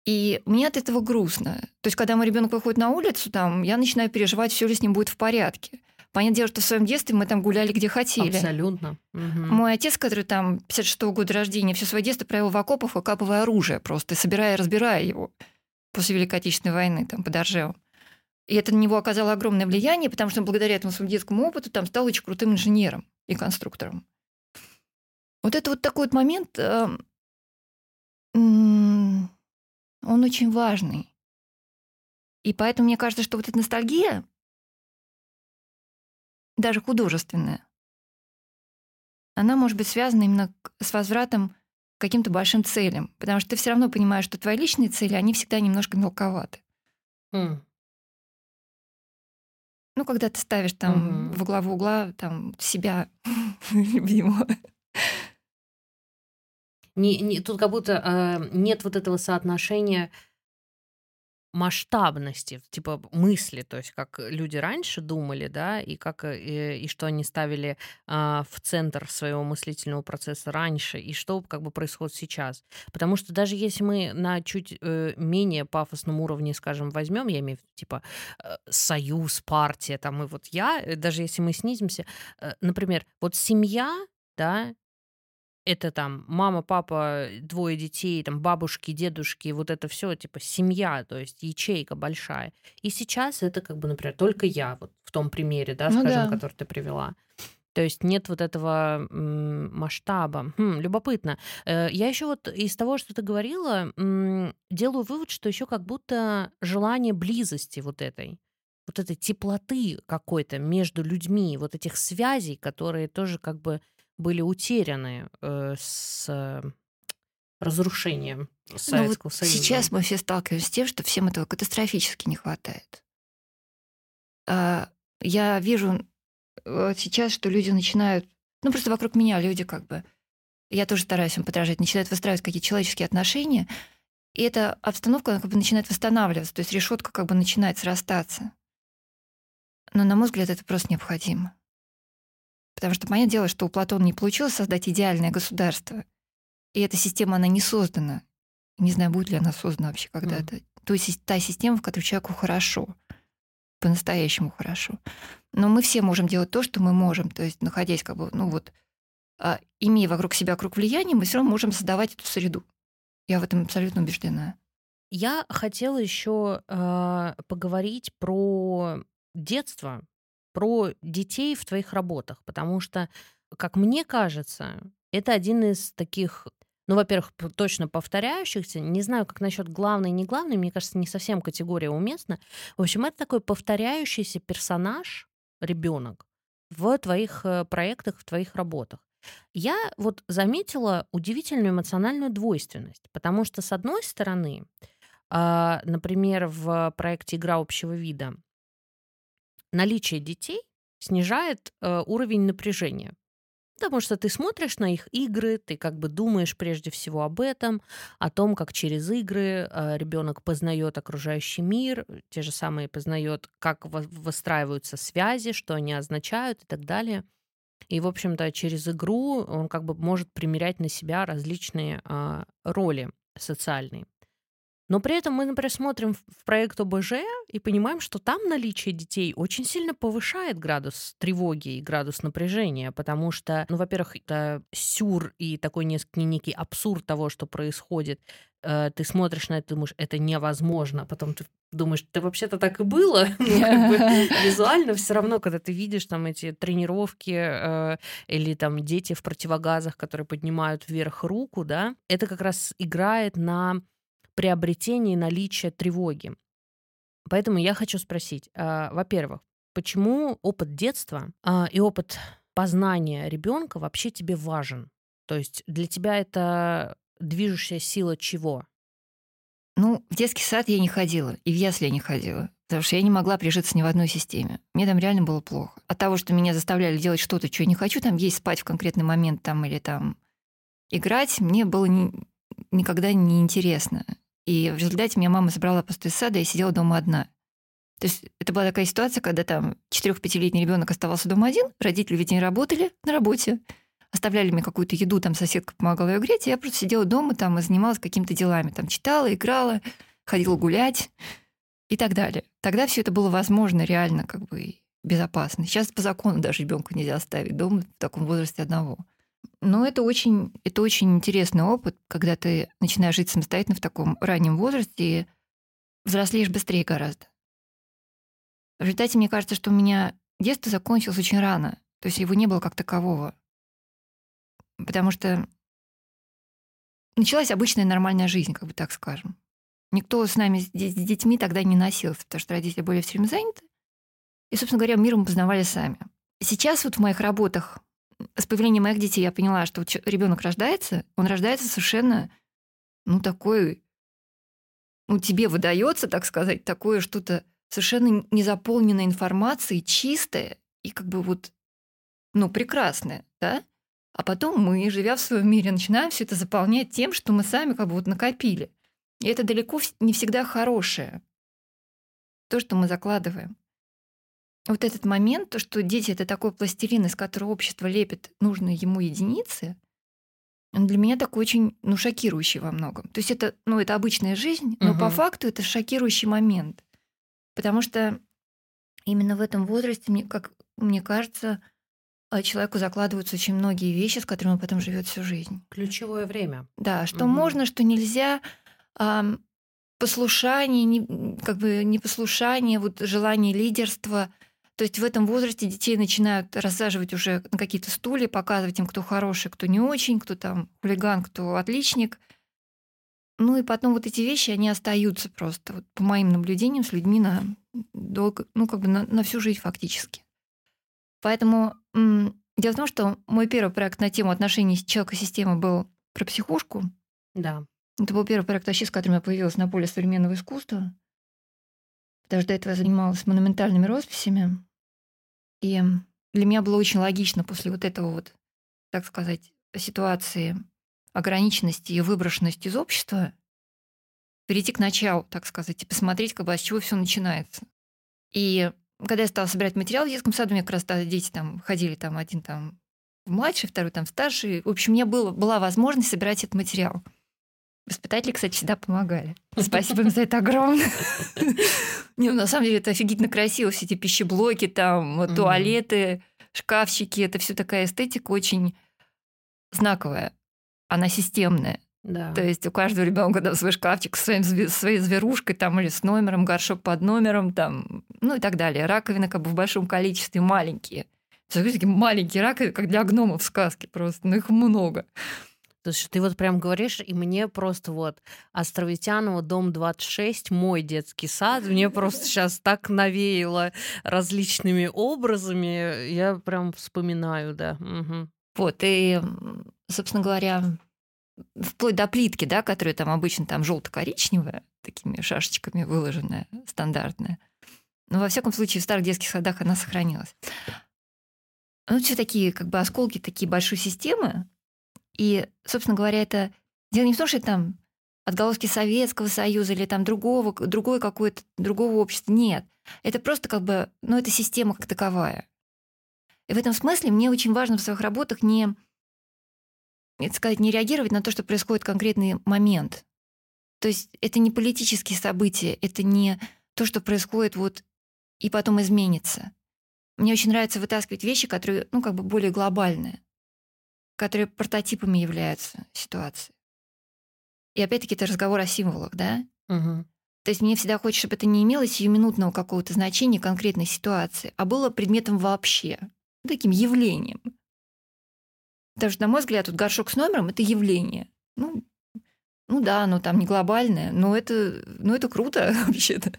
И мне от этого грустно. То есть, когда мой ребенок выходит на улицу, там, я начинаю переживать, все ли с ним будет в порядке. Понятное дело, что в своем детстве мы там гуляли где хотели. Абсолютно. Угу. Мой отец, который там 56 -го года рождения, все свое детство провел в окопах, выкапывая оружие просто, собирая и разбирая его после Великой Отечественной войны там под Оржевом. И это на него оказало огромное влияние, потому что благодаря этому своему детскому опыту там стал очень крутым инженером и конструктором. Вот это вот такой вот момент, э, он очень важный. И поэтому мне кажется, что вот эта ностальгия, даже художественная, она может быть связана именно с возвратом каким-то большим целям, потому что ты все равно понимаешь, что твои личные цели, они всегда немножко мелковаты. Mm. Ну, когда ты ставишь там mm-hmm. во главу угла там себя любимого. Не, не, тут как будто э, нет вот этого соотношения масштабности, типа мысли, то есть как люди раньше думали, да, и как и, и что они ставили а, в центр своего мыслительного процесса раньше, и что как бы происходит сейчас. Потому что даже если мы на чуть э, менее пафосном уровне, скажем, возьмем, я имею в виду, типа э, союз, партия, там и вот я, э, даже если мы снизимся, э, например, вот семья, да, это там мама, папа, двое детей, там бабушки, дедушки, вот это все типа семья, то есть ячейка большая. И сейчас это как бы, например, только я, вот в том примере, да, ну скажем, да. который ты привела. То есть нет вот этого масштаба. Хм, любопытно. Э, я еще вот из того, что ты говорила, делаю вывод, что еще как будто желание близости вот этой, вот этой теплоты какой-то между людьми, вот этих связей, которые тоже как бы были утеряны э, с э, разрушением Советского ну, вот Союза. Сейчас мы все сталкиваемся с тем, что всем этого катастрофически не хватает. А, я вижу сейчас, что люди начинают, ну просто вокруг меня люди как бы, я тоже стараюсь им подражать, начинают выстраивать какие-то человеческие отношения, и эта обстановка она как бы начинает восстанавливаться, то есть решетка как бы начинает срастаться. Но, на мой взгляд, это просто необходимо. Потому что понятное дело, что у Платона не получилось создать идеальное государство. И эта система, она не создана. Не знаю, будет ли она создана вообще когда-то. Mm. То есть та система, в которой человеку хорошо. По-настоящему хорошо. Но мы все можем делать то, что мы можем. То есть, находясь как бы, ну вот, а, имея вокруг себя круг влияния, мы все равно можем создавать эту среду. Я в этом абсолютно убеждена. Я хотела еще э, поговорить про детство, про детей в твоих работах, потому что, как мне кажется, это один из таких ну, во-первых, точно повторяющихся. Не знаю, как насчет главный, не главный. Мне кажется, не совсем категория уместна. В общем, это такой повторяющийся персонаж, ребенок, в твоих э, проектах, в твоих работах. Я вот заметила удивительную эмоциональную двойственность, потому что, с одной стороны, а, например, в проекте «Игра общего вида» наличие детей снижает э, уровень напряжения. Потому что ты смотришь на их игры, ты как бы думаешь прежде всего об этом, о том, как через игры э, ребенок познает окружающий мир, те же самые познает, как выстраиваются связи, что они означают и так далее. И, в общем-то, через игру он как бы может примерять на себя различные э, роли социальные. Но при этом мы, например, смотрим в проект ОБЖ и понимаем, что там наличие детей очень сильно повышает градус тревоги и градус напряжения, потому что, ну, во-первых, это сюр и такой несколько некий абсурд того, что происходит. Э, ты смотришь на это, думаешь, это невозможно, потом ты думаешь, да вообще-то так и было. Ну, визуально все равно, когда ты видишь там эти тренировки э, или там дети в противогазах, которые поднимают вверх руку, да, это как раз играет на приобретение и наличие тревоги. Поэтому я хочу спросить, э, во-первых, почему опыт детства э, и опыт познания ребенка вообще тебе важен? То есть для тебя это движущая сила чего? Ну, в детский сад я не ходила, и в ясли я не ходила, потому что я не могла прижиться ни в одной системе. Мне там реально было плохо. От того, что меня заставляли делать что-то, что я не хочу, там есть спать в конкретный момент там или там играть, мне было ни, никогда не интересно. И в результате меня мама забрала просто из сада и сидела дома одна. То есть это была такая ситуация, когда там 4-5-летний ребенок оставался дома один, родители ведь не работали на работе, оставляли мне какую-то еду, там соседка помогала ее греть, и я просто сидела дома там и занималась какими-то делами, там читала, играла, ходила гулять и так далее. Тогда все это было возможно реально как бы безопасно. Сейчас по закону даже ребенка нельзя оставить дома в таком возрасте одного. Но это очень, это очень интересный опыт, когда ты начинаешь жить самостоятельно в таком раннем возрасте и взрослеешь быстрее гораздо. В результате мне кажется, что у меня детство закончилось очень рано. То есть его не было как такового. Потому что началась обычная нормальная жизнь, как бы так скажем. Никто с нами, с детьми тогда не носился, потому что родители были все время заняты. И, собственно говоря, мир мы познавали сами. Сейчас вот в моих работах с появлением моих детей я поняла, что ребенок рождается, он рождается совершенно, ну, такой, ну, тебе выдается, так сказать, такое что-то совершенно незаполненной информацией, чистое и как бы вот, ну, прекрасное, да? А потом мы, живя в своем мире, начинаем все это заполнять тем, что мы сами как бы вот накопили. И это далеко не всегда хорошее. то, что мы закладываем. Вот этот момент, то, что дети это такой пластилин, из которого общество лепит нужные ему единицы, он для меня такой очень, ну, шокирующий во многом. То есть это, ну, это обычная жизнь, но угу. по факту это шокирующий момент. Потому что именно в этом возрасте, мне, как мне кажется, а, человеку закладываются очень многие вещи, с которыми он потом живет всю жизнь. Ключевое время. Да, что угу. можно, что нельзя. А, послушание, не, как бы непослушание, вот желание лидерства. То есть в этом возрасте детей начинают рассаживать уже на какие-то стулья, показывать им, кто хороший, кто не очень, кто там хулиган, кто отличник. Ну и потом вот эти вещи, они остаются просто, вот, по моим наблюдениям, с людьми на долго, ну как бы на, на всю жизнь фактически. Поэтому дело в том, что мой первый проект на тему отношений человека и системы был про психушку. Да. Это был первый проект вообще, с которым я появилась на поле современного искусства. Потому что до этого я занималась монументальными росписями. И для меня было очень логично после вот этого вот, так сказать, ситуации ограниченности и выброшенности из общества перейти к началу, так сказать, и посмотреть, как бы, с чего все начинается. И когда я стала собирать материал в детском саду, у меня как раз дети там ходили, там один там младший, второй там старший. В общем, у меня было, была возможность собирать этот материал. Воспитатели, кстати, всегда помогали. Спасибо им за это огромное. Не, ну, на самом деле это офигительно красиво, все эти пищеблоки, там, туалеты, шкафчики. Это все такая эстетика очень знаковая. Она системная. Да. То есть у каждого ребенка там свой шкафчик с своим, своей зверушкой там, или с номером, горшок под номером, там, ну и так далее. Раковины как бы в большом количестве маленькие. Такие маленькие раковины, как для гномов в сказке просто, но их много. Слушай, ты вот прям говоришь, и мне просто вот Островитянова, дом 26, мой детский сад, мне просто сейчас так навеяло различными образами, я прям вспоминаю, да. Угу. Вот, и, собственно говоря, вплоть до плитки, да, которая там обычно там желто-коричневая, такими шашечками выложенная, стандартная. Но во всяком случае в старых детских садах она сохранилась. Ну, все такие как бы осколки такие большой системы, и, собственно говоря, это дело не в том, что это там отголоски Советского Союза или там другого, другой какой-то, другого общества. Нет. Это просто как бы, ну, это система как таковая. И в этом смысле мне очень важно в своих работах не, это сказать, не реагировать на то, что происходит в конкретный момент. То есть это не политические события, это не то, что происходит вот и потом изменится. Мне очень нравится вытаскивать вещи, которые, ну, как бы более глобальные которые прототипами являются ситуации. И опять-таки это разговор о символах, да? Угу. То есть мне всегда хочется, чтобы это не имело сиюминутного какого-то значения конкретной ситуации, а было предметом вообще, таким явлением. Потому что, на мой взгляд, тут горшок с номером – это явление. Ну, ну да, оно там не глобальное, но это, ну это круто вообще-то.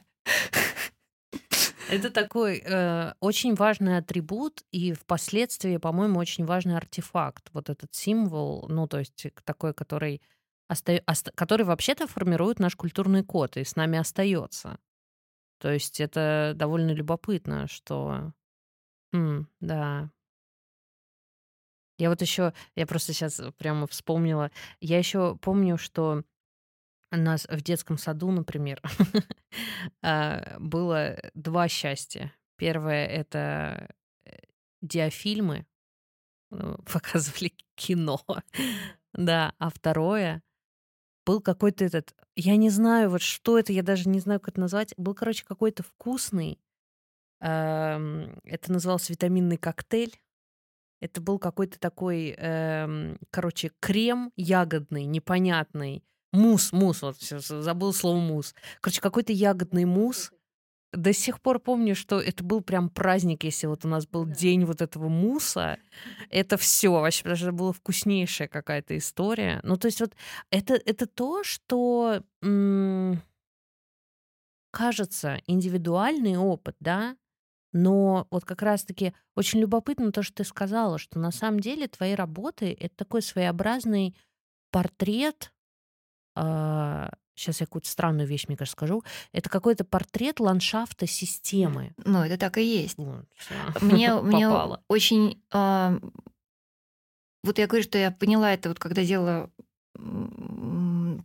Это такой э, очень важный атрибут и впоследствии, по-моему, очень важный артефакт. Вот этот символ, ну, то есть такой, который, оста... оста... который вообще-то формирует наш культурный код и с нами остается. То есть это довольно любопытно, что... М, да. Я вот еще, я просто сейчас прямо вспомнила, я еще помню, что у нас в детском саду, например, а, было два счастья. Первое — это э, диафильмы, ну, показывали кино, да, а второе был какой-то этот, я не знаю, вот что это, я даже не знаю, как это назвать, был, короче, какой-то вкусный, это назывался витаминный коктейль, это был какой-то такой, эм, короче, крем ягодный, непонятный, Мус, мус, вот забыл слово мус. Короче, какой-то ягодный мус. До сих пор помню, что это был прям праздник, если вот у нас был день вот этого муса. Это все вообще, потому что это была вкуснейшая какая-то история. Ну, то есть вот это, это то, что м- кажется индивидуальный опыт, да, но вот как раз-таки очень любопытно то, что ты сказала, что на самом деле твои работы — это такой своеобразный портрет сейчас я какую-то странную вещь, мне кажется, скажу. Это какой-то портрет ландшафта системы. Ну, это так и есть. Вот, мне, мне очень... А, вот я говорю, что я поняла это, вот когда делала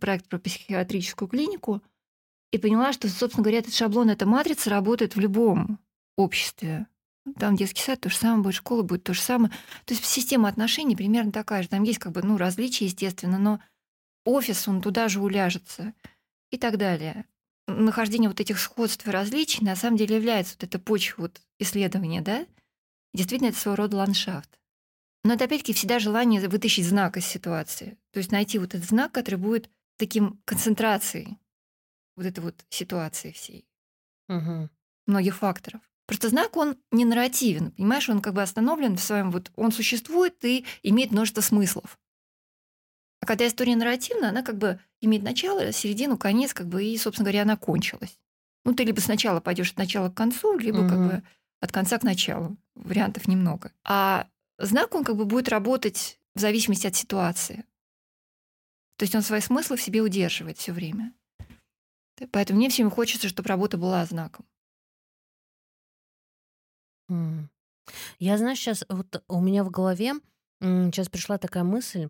проект про психиатрическую клинику, И поняла, что, собственно говоря, этот шаблон, эта матрица работает в любом обществе. Там детский сад то же самое будет, школа будет то же самое. То есть система отношений примерно такая же. Там есть как бы ну, различия, естественно, но офис, он туда же уляжется и так далее. Нахождение вот этих сходств и различий на самом деле является вот эта почва вот исследования, да? Действительно, это своего рода ландшафт. Но это опять-таки всегда желание вытащить знак из ситуации. То есть найти вот этот знак, который будет таким концентрацией вот этой вот ситуации всей. Угу. Многих факторов. Просто знак, он не нарративен, понимаешь, он как бы остановлен в своем, вот он существует и имеет множество смыслов. Когда история нарративна, она как бы имеет начало, середину, конец, как бы, и, собственно говоря, она кончилась. Ну, ты либо сначала пойдешь от начала к концу, либо угу. как бы от конца к началу. Вариантов немного. А знак, он как бы будет работать в зависимости от ситуации. То есть он свои смыслы в себе удерживает все время. Поэтому мне всем хочется, чтобы работа была знаком. Я, знаешь, сейчас вот у меня в голове сейчас пришла такая мысль.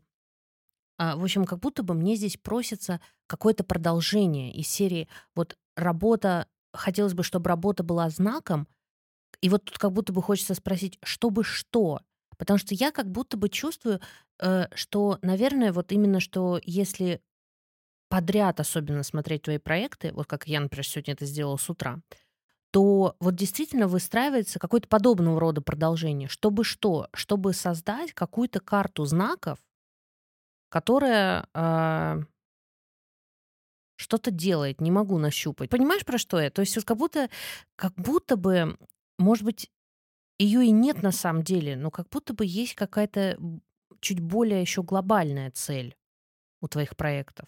А, в общем, как будто бы мне здесь просится какое-то продолжение из серии вот работа, хотелось бы, чтобы работа была знаком, и вот тут как будто бы хочется спросить, чтобы что? Потому что я как будто бы чувствую, э, что, наверное, вот именно что если подряд особенно смотреть твои проекты, вот как я, например, сегодня это сделала с утра, то вот действительно выстраивается какое-то подобного рода продолжение. Чтобы что? Чтобы создать какую-то карту знаков, которая э, что-то делает, не могу нащупать. Понимаешь, про что я? То есть вот как будто, как будто бы, может быть, ее и нет на самом деле, но как будто бы есть какая-то чуть более еще глобальная цель у твоих проектов.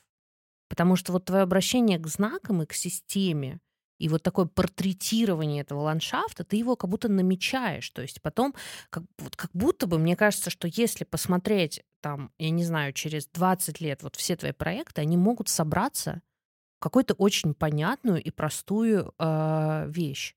Потому что вот твое обращение к знакам и к системе, и вот такое портретирование этого ландшафта, ты его как будто намечаешь. То есть потом, как, вот как будто бы, мне кажется, что если посмотреть там, я не знаю, через 20 лет вот все твои проекты, они могут собраться в какую-то очень понятную и простую э, вещь.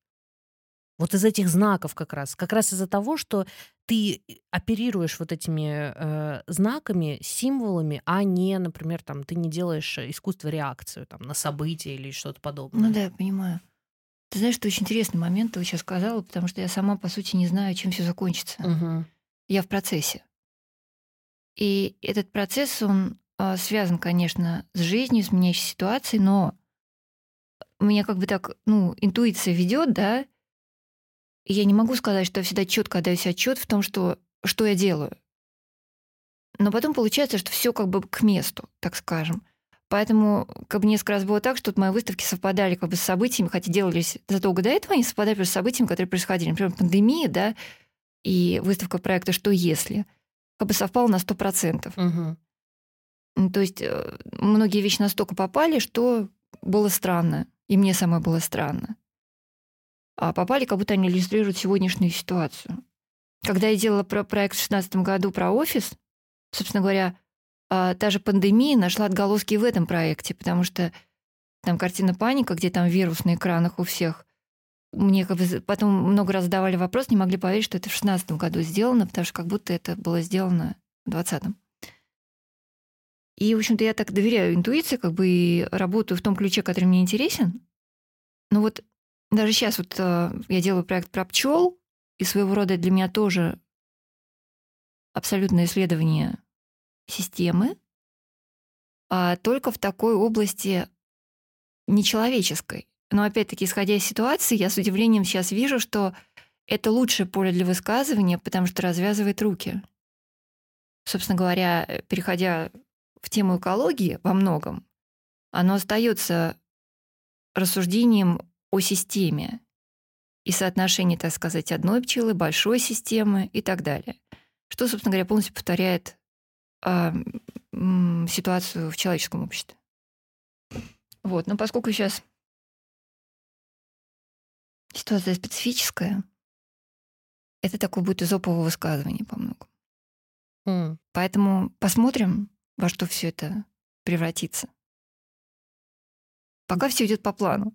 Вот из этих знаков как раз. Как раз из-за того, что ты оперируешь вот этими э, знаками, символами, а не, например, там, ты не делаешь искусство реакцию там, на события или что-то подобное. Ну да, я понимаю. Ты знаешь, что очень интересный момент ты сейчас сказала, потому что я сама, по сути, не знаю, чем все закончится. Угу. Я в процессе. И этот процесс, он э, связан, конечно, с жизнью, с меняющей ситуацией, но меня как бы так, ну, интуиция ведет, да, я не могу сказать, что я всегда четко отдаю себе отчет в том, что, что я делаю. Но потом получается, что все как бы к месту, так скажем. Поэтому как бы несколько раз было так, что мои выставки совпадали как бы с событиями, хотя делались задолго до этого, они совпадали с событиями, которые происходили. Например, пандемия, да, и выставка проекта «Что если?» Как бы совпала на 100%. Угу. То есть э, многие вещи настолько попали, что было странно. И мне самой было странно а попали, как будто они иллюстрируют сегодняшнюю ситуацию. Когда я делала про проект в 2016 году про офис, собственно говоря, а, та же пандемия нашла отголоски в этом проекте, потому что там картина паника, где там вирус на экранах у всех. Мне как бы потом много раз задавали вопрос, не могли поверить, что это в 2016 году сделано, потому что как будто это было сделано в 2020. И, в общем-то, я так доверяю интуиции, как бы и работаю в том ключе, который мне интересен. Но вот даже сейчас вот э, я делаю проект про пчел, и своего рода для меня тоже абсолютное исследование системы, а только в такой области нечеловеческой. Но опять-таки, исходя из ситуации, я с удивлением сейчас вижу, что это лучшее поле для высказывания, потому что развязывает руки. Собственно говоря, э, переходя в тему экологии во многом, оно остается рассуждением о системе и соотношении, так сказать, одной пчелы, большой системы и так далее. Что, собственно говоря, полностью повторяет э, ситуацию в человеческом обществе. Вот, но поскольку сейчас ситуация специфическая, это такое будет изоповое высказывание по многому. Mm. Поэтому посмотрим, во что все это превратится. Пока все идет по плану.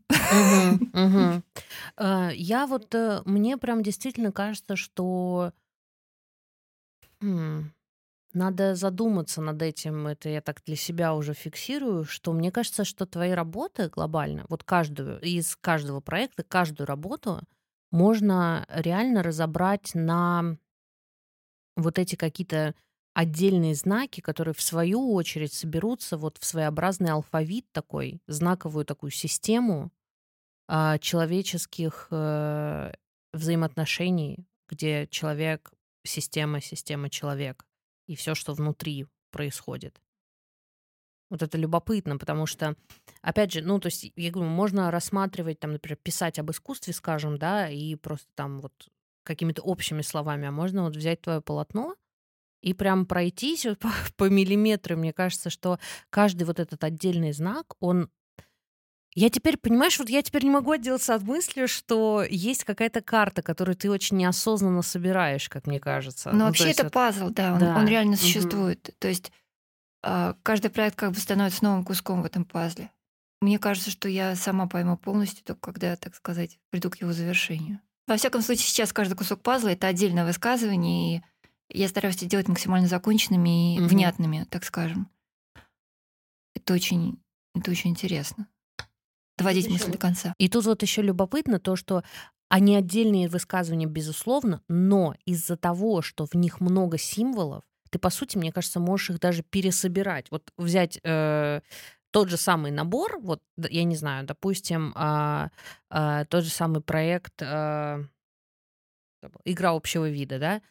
Э, я вот, э, мне прям действительно кажется, что Надо задуматься над этим. Это я так для себя уже фиксирую, что мне кажется, что твои работы глобально, вот каждую из каждого проекта, каждую работу можно реально разобрать на вот эти какие-то отдельные знаки, которые в свою очередь соберутся вот в своеобразный алфавит такой, знаковую такую систему а, человеческих э, взаимоотношений, где человек система, система человек и все, что внутри происходит. Вот это любопытно, потому что, опять же, ну, то есть, я говорю, можно рассматривать, там, например, писать об искусстве, скажем, да, и просто там вот какими-то общими словами, а можно вот взять твое полотно и прям пройтись вот по, по миллиметру. Мне кажется, что каждый вот этот отдельный знак, он я теперь, понимаешь, вот я теперь не могу отделаться от мысли, что есть какая-то карта, которую ты очень неосознанно собираешь, как мне кажется. Ну, ну вообще это вот... пазл, да, он, да. он реально существует. Угу. То есть а, каждый проект как бы становится новым куском в этом пазле. Мне кажется, что я сама пойму полностью, только когда, так сказать, приду к его завершению. Во всяком случае, сейчас каждый кусок пазла — это отдельное высказывание, и я стараюсь это делать максимально законченными и угу. внятными, так скажем. Это очень, это очень интересно доводить еще... мысль до конца. И тут вот еще любопытно то, что они отдельные высказывания, безусловно, но из-за того, что в них много символов, ты, по сути, мне кажется, можешь их даже пересобирать. Вот взять э, тот же самый набор, вот, я не знаю, допустим, э, э, тот же самый проект... Э, игра общего вида, да,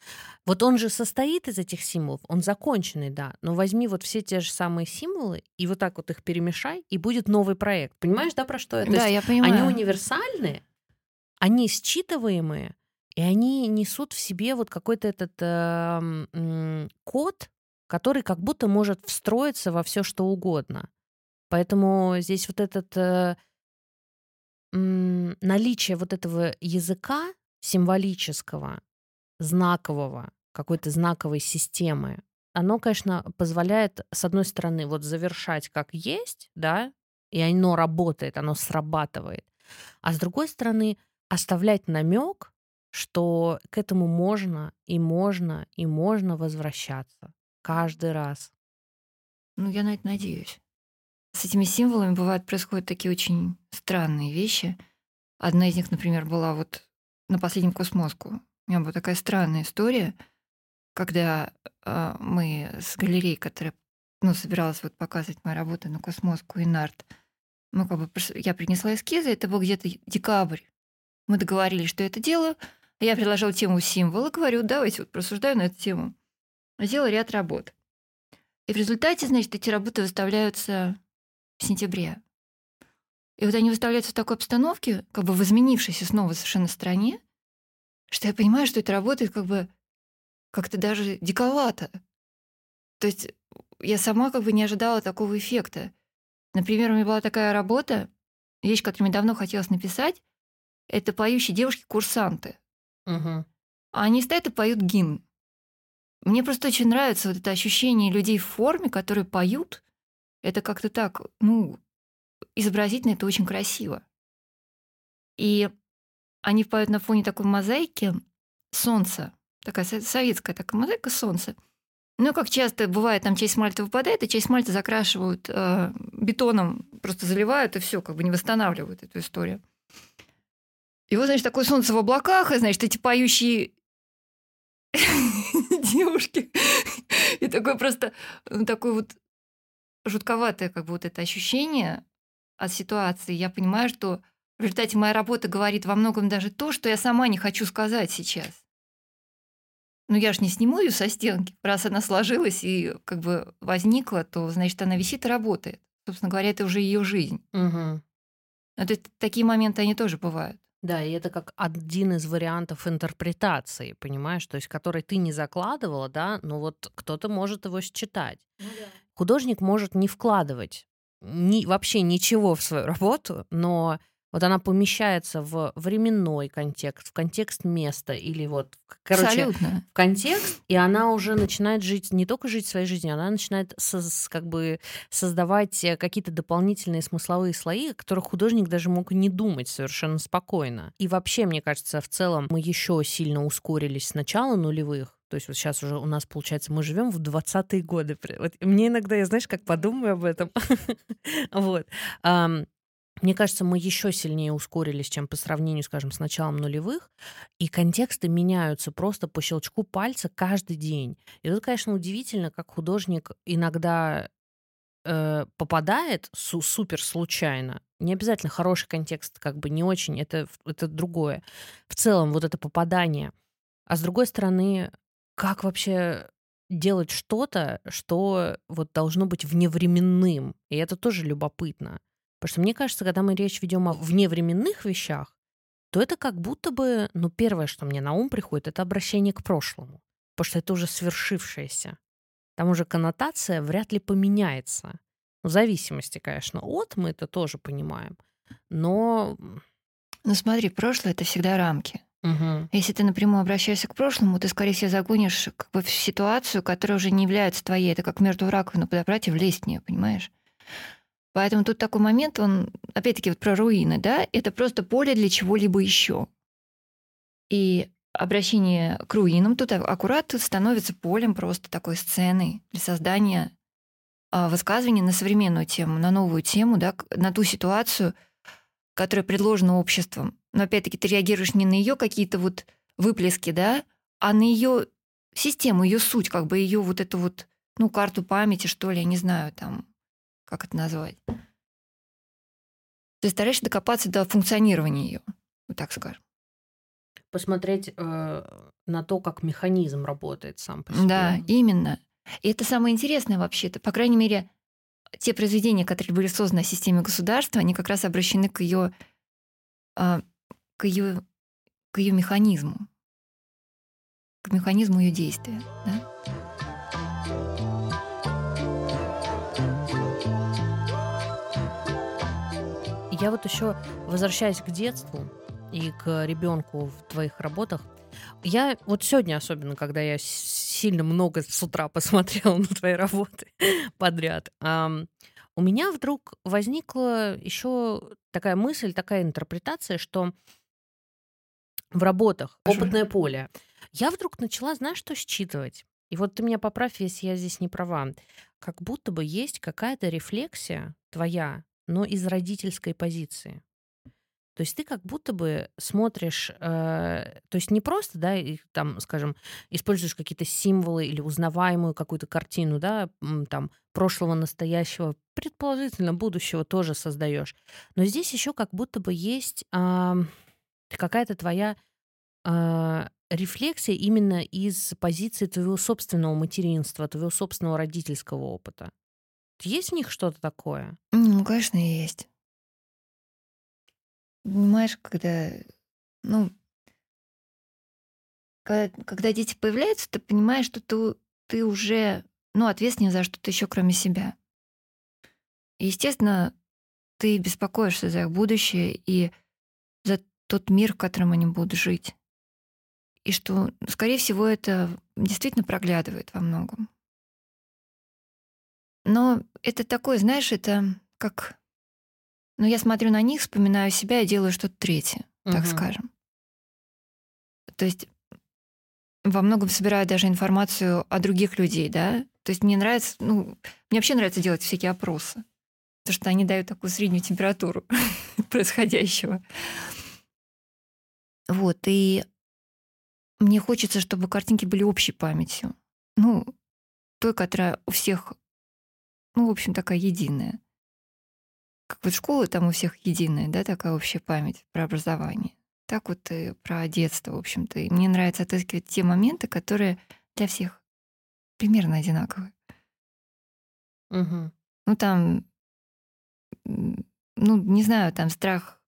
вот он же состоит из этих символов, он законченный, да, но возьми вот все те же самые символы и вот так вот их перемешай, и будет новый проект. Понимаешь, да, про что это? Да, я понимаю. Они универсальные, они считываемые, и они несут в себе вот какой-то этот э, код, который как будто может встроиться во все что угодно. Поэтому здесь вот этот э, наличие вот этого языка символического, знакового, какой-то знаковой системы, оно, конечно, позволяет, с одной стороны, вот завершать как есть, да, и оно работает, оно срабатывает, а с другой стороны, оставлять намек, что к этому можно и можно и можно возвращаться каждый раз. Ну, я на это надеюсь. С этими символами бывают происходят такие очень странные вещи. Одна из них, например, была вот на последнем Cosmoscow. У меня была такая странная история, когда э, мы с галереей, которая ну, собиралась вот показывать мои работы на Cosmoscow и Нарт, мы как бы, я принесла эскизы, это был где-то декабрь. Мы договорились, что я это делаю. Я предложила тему символа, говорю, давайте вот просуждаю на эту тему. Сделала ряд работ. И в результате, значит, эти работы выставляются в сентябре. И вот они выставляются в такой обстановке, как бы в изменившейся снова совершенно стране, что я понимаю, что это работает как бы как-то даже диковато. То есть я сама как бы не ожидала такого эффекта. Например, у меня была такая работа, вещь, которую мне давно хотелось написать, это поющие девушки-курсанты. Угу. Они стоят и поют гимн. Мне просто очень нравится вот это ощущение людей в форме, которые поют. Это как-то так, ну, изобразительно это очень красиво. И они поют на фоне такой мозаики солнца, такая советская такая мозаика солнца. Ну, как часто бывает, там часть мальта выпадает, и часть мальта закрашивают э, бетоном, просто заливают, и все, как бы не восстанавливают эту историю. И вот, значит, такое солнце в облаках, и, значит, эти поющие девушки. И такое просто, ну, такое вот жутковатое как бы вот это ощущение от ситуации. Я понимаю, что в результате моя работа говорит во многом даже то, что я сама не хочу сказать сейчас. Но я ж не сниму ее со стенки. Раз она сложилась и как бы возникла, то значит она висит и работает. Собственно говоря, это уже ее жизнь. Угу. Это, такие моменты они тоже бывают. Да, и это как один из вариантов интерпретации, понимаешь, то есть который ты не закладывала, да, но вот кто-то может его считать. Ну, да. Художник может не вкладывать ни, вообще ничего в свою работу, но вот она помещается в временной контекст, в контекст места или вот, короче, Абсолютно. в контекст, и она уже начинает жить, не только жить своей жизнью, она начинает соз, как бы создавать э, какие-то дополнительные смысловые слои, о которых художник даже мог не думать совершенно спокойно. И вообще, мне кажется, в целом мы еще сильно ускорились с начала нулевых, То есть вот сейчас уже у нас, получается, мы живем в 20-е годы. Вот мне иногда, я знаешь, как подумаю об этом. Вот. Мне кажется, мы еще сильнее ускорились, чем по сравнению, скажем, с началом нулевых, и контексты меняются просто по щелчку пальца каждый день. И тут, конечно, удивительно, как художник иногда э, попадает су- супер случайно. Не обязательно хороший контекст, как бы не очень, это, это другое. В целом, вот это попадание. А с другой стороны, как вообще делать что-то, что вот должно быть вневременным. И это тоже любопытно. Потому что мне кажется, когда мы речь ведем о вневременных вещах, то это как будто бы, ну, первое, что мне на ум приходит, это обращение к прошлому. Потому что это уже свершившееся. Там уже коннотация вряд ли поменяется. В зависимости, конечно, от, мы это тоже понимаем. Но... Ну, смотри, прошлое — это всегда рамки. Угу. Если ты напрямую обращаешься к прошлому, ты, скорее всего, загонишь как бы в ситуацию, которая уже не является твоей. Это как между раковину подобрать и влезть в нее, понимаешь? Поэтому тут такой момент, он, опять-таки, вот про руины, да, это просто поле для чего-либо еще. И обращение к руинам тут аккурат становится полем просто такой сцены для создания а, высказывания на современную тему, на новую тему, да, на ту ситуацию, которая предложена обществом. Но опять-таки ты реагируешь не на ее какие-то вот выплески, да, а на ее систему, ее суть, как бы ее вот эту вот, ну, карту памяти, что ли, я не знаю, там, как это назвать. Ты стараешься докопаться до функционирования ее, вот так скажем. Посмотреть э, на то, как механизм работает сам по себе. Да, именно. И это самое интересное вообще-то. По крайней мере, те произведения, которые были созданы в системе государства, они как раз обращены к ее, э, к ее, к ее механизму, к механизму ее действия. Да? Я вот еще возвращаясь к детству и к ребенку в твоих работах, я вот сегодня особенно, когда я сильно много с утра посмотрела на твои работы подряд, у меня вдруг возникла еще такая мысль, такая интерпретация, что в работах опытное поле. Я вдруг начала, знаешь, что считывать? И вот ты меня поправь, если я здесь не права. Как будто бы есть какая-то рефлексия твоя но из родительской позиции. То есть ты как будто бы смотришь, э, то есть не просто, да, их там, скажем, используешь какие-то символы или узнаваемую какую-то картину, да, там прошлого, настоящего, предположительно будущего тоже создаешь. Но здесь еще как будто бы есть э, какая-то твоя э, рефлексия именно из позиции твоего собственного материнства, твоего собственного родительского опыта. Есть в них что-то такое? Ну, конечно, есть. Понимаешь, когда, ну, когда, когда дети появляются, ты понимаешь, что ты, ты уже, ну, ответственен за что-то еще, кроме себя. Естественно, ты беспокоишься за их будущее и за тот мир, в котором они будут жить. И что, скорее всего, это действительно проглядывает во многом. Но это такое, знаешь, это как... Ну, я смотрю на них, вспоминаю себя и делаю что-то третье, угу. так скажем. То есть во многом собираю даже информацию о других людей, да. То есть мне нравится, ну, мне вообще нравится делать всякие опросы, потому что они дают такую среднюю температуру происходящего. Вот, и мне хочется, чтобы картинки были общей памятью. Ну, той, которая у всех ну, в общем, такая единая. Как вот школа там у всех единая, да, такая общая память про образование. Так вот и про детство, в общем-то. И мне нравится отыскивать те моменты, которые для всех примерно одинаковые. Угу. Ну, там, ну, не знаю, там страх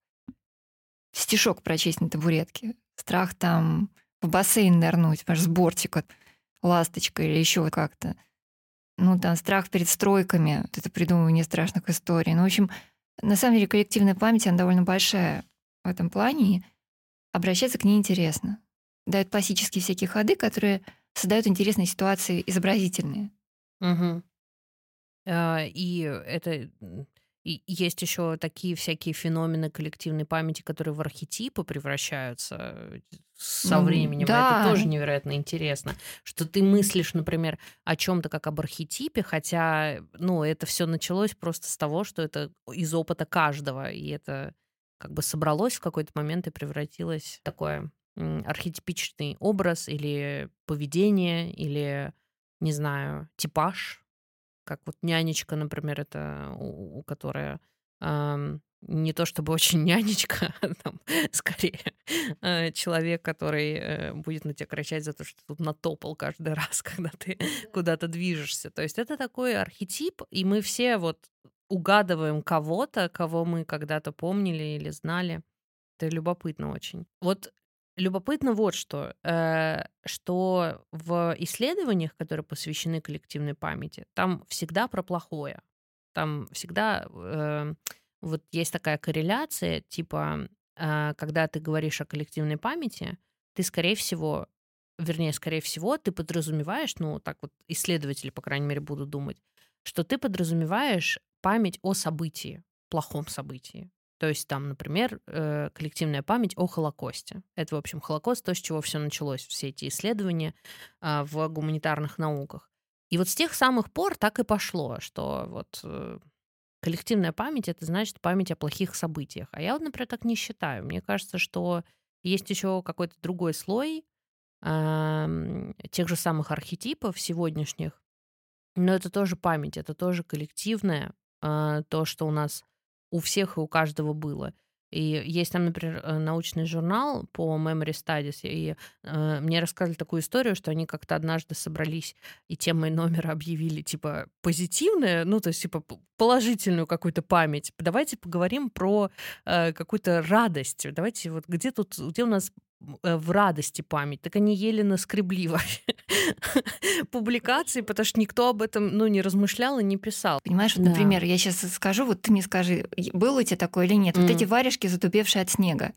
стишок прочесть на табуретке, страх там в бассейн нырнуть, с бортика, ласточкой или еще как-то ну, там, страх перед стройками, вот это придумывание страшных историй. Ну, в общем, на самом деле коллективная память, она довольно большая в этом плане, и обращаться к ней интересно. Дают классические всякие ходы, которые создают интересные ситуации изобразительные. Угу. И это и есть еще такие всякие феномены коллективной памяти, которые в архетипы превращаются э, со временем. Да. Это тоже невероятно интересно, что ты мыслишь, например, о чем-то как об архетипе, хотя, ну, это все началось просто с того, что это из опыта каждого, и это как бы собралось в какой-то момент и превратилось в такое архетипичный образ или поведение, или, не знаю, типаж, как вот нянечка, например, это у, у которая эм, не то чтобы очень нянечка, а там, скорее э, человек, который э, будет на тебя кричать за то, что тут натопал каждый раз, когда ты куда-то движешься. То есть это такой архетип, и мы все вот угадываем кого-то, кого мы когда-то помнили или знали. Это любопытно очень. Вот Любопытно вот что, э, что в исследованиях, которые посвящены коллективной памяти, там всегда про плохое. Там всегда э, вот есть такая корреляция, типа, э, когда ты говоришь о коллективной памяти, ты, скорее всего, вернее, скорее всего, ты подразумеваешь, ну, так вот исследователи, по крайней мере, будут думать, что ты подразумеваешь память о событии, плохом событии. То есть там, например, э, коллективная память о Холокосте. Это, в общем, Холокост, то, с чего все началось, все эти исследования а, в гуманитарных науках. И вот с тех самых пор так и пошло, что вот э, коллективная память — это значит память о плохих событиях. А я вот, например, так не считаю. Мне кажется, что есть еще какой-то другой слой тех же самых архетипов сегодняшних, но это тоже память, это тоже коллективное, а, то, что у нас у всех и у каждого было. И есть там, например, э, научный журнал по Memory Studies, и э, мне рассказали такую историю, что они как-то однажды собрались и темой номера объявили, типа, позитивное, ну, то есть, типа, положительную какую-то память. Давайте поговорим про э, какую-то радость. Давайте вот где тут, где у нас в радости память, так они еле наскребли вообще публикации, потому что никто об этом ну, не размышлял и не писал. Понимаешь, вот, да. например, я сейчас скажу, вот ты мне скажи, было у тебя такое или нет? Mm. Вот эти варежки, затупевшие от снега,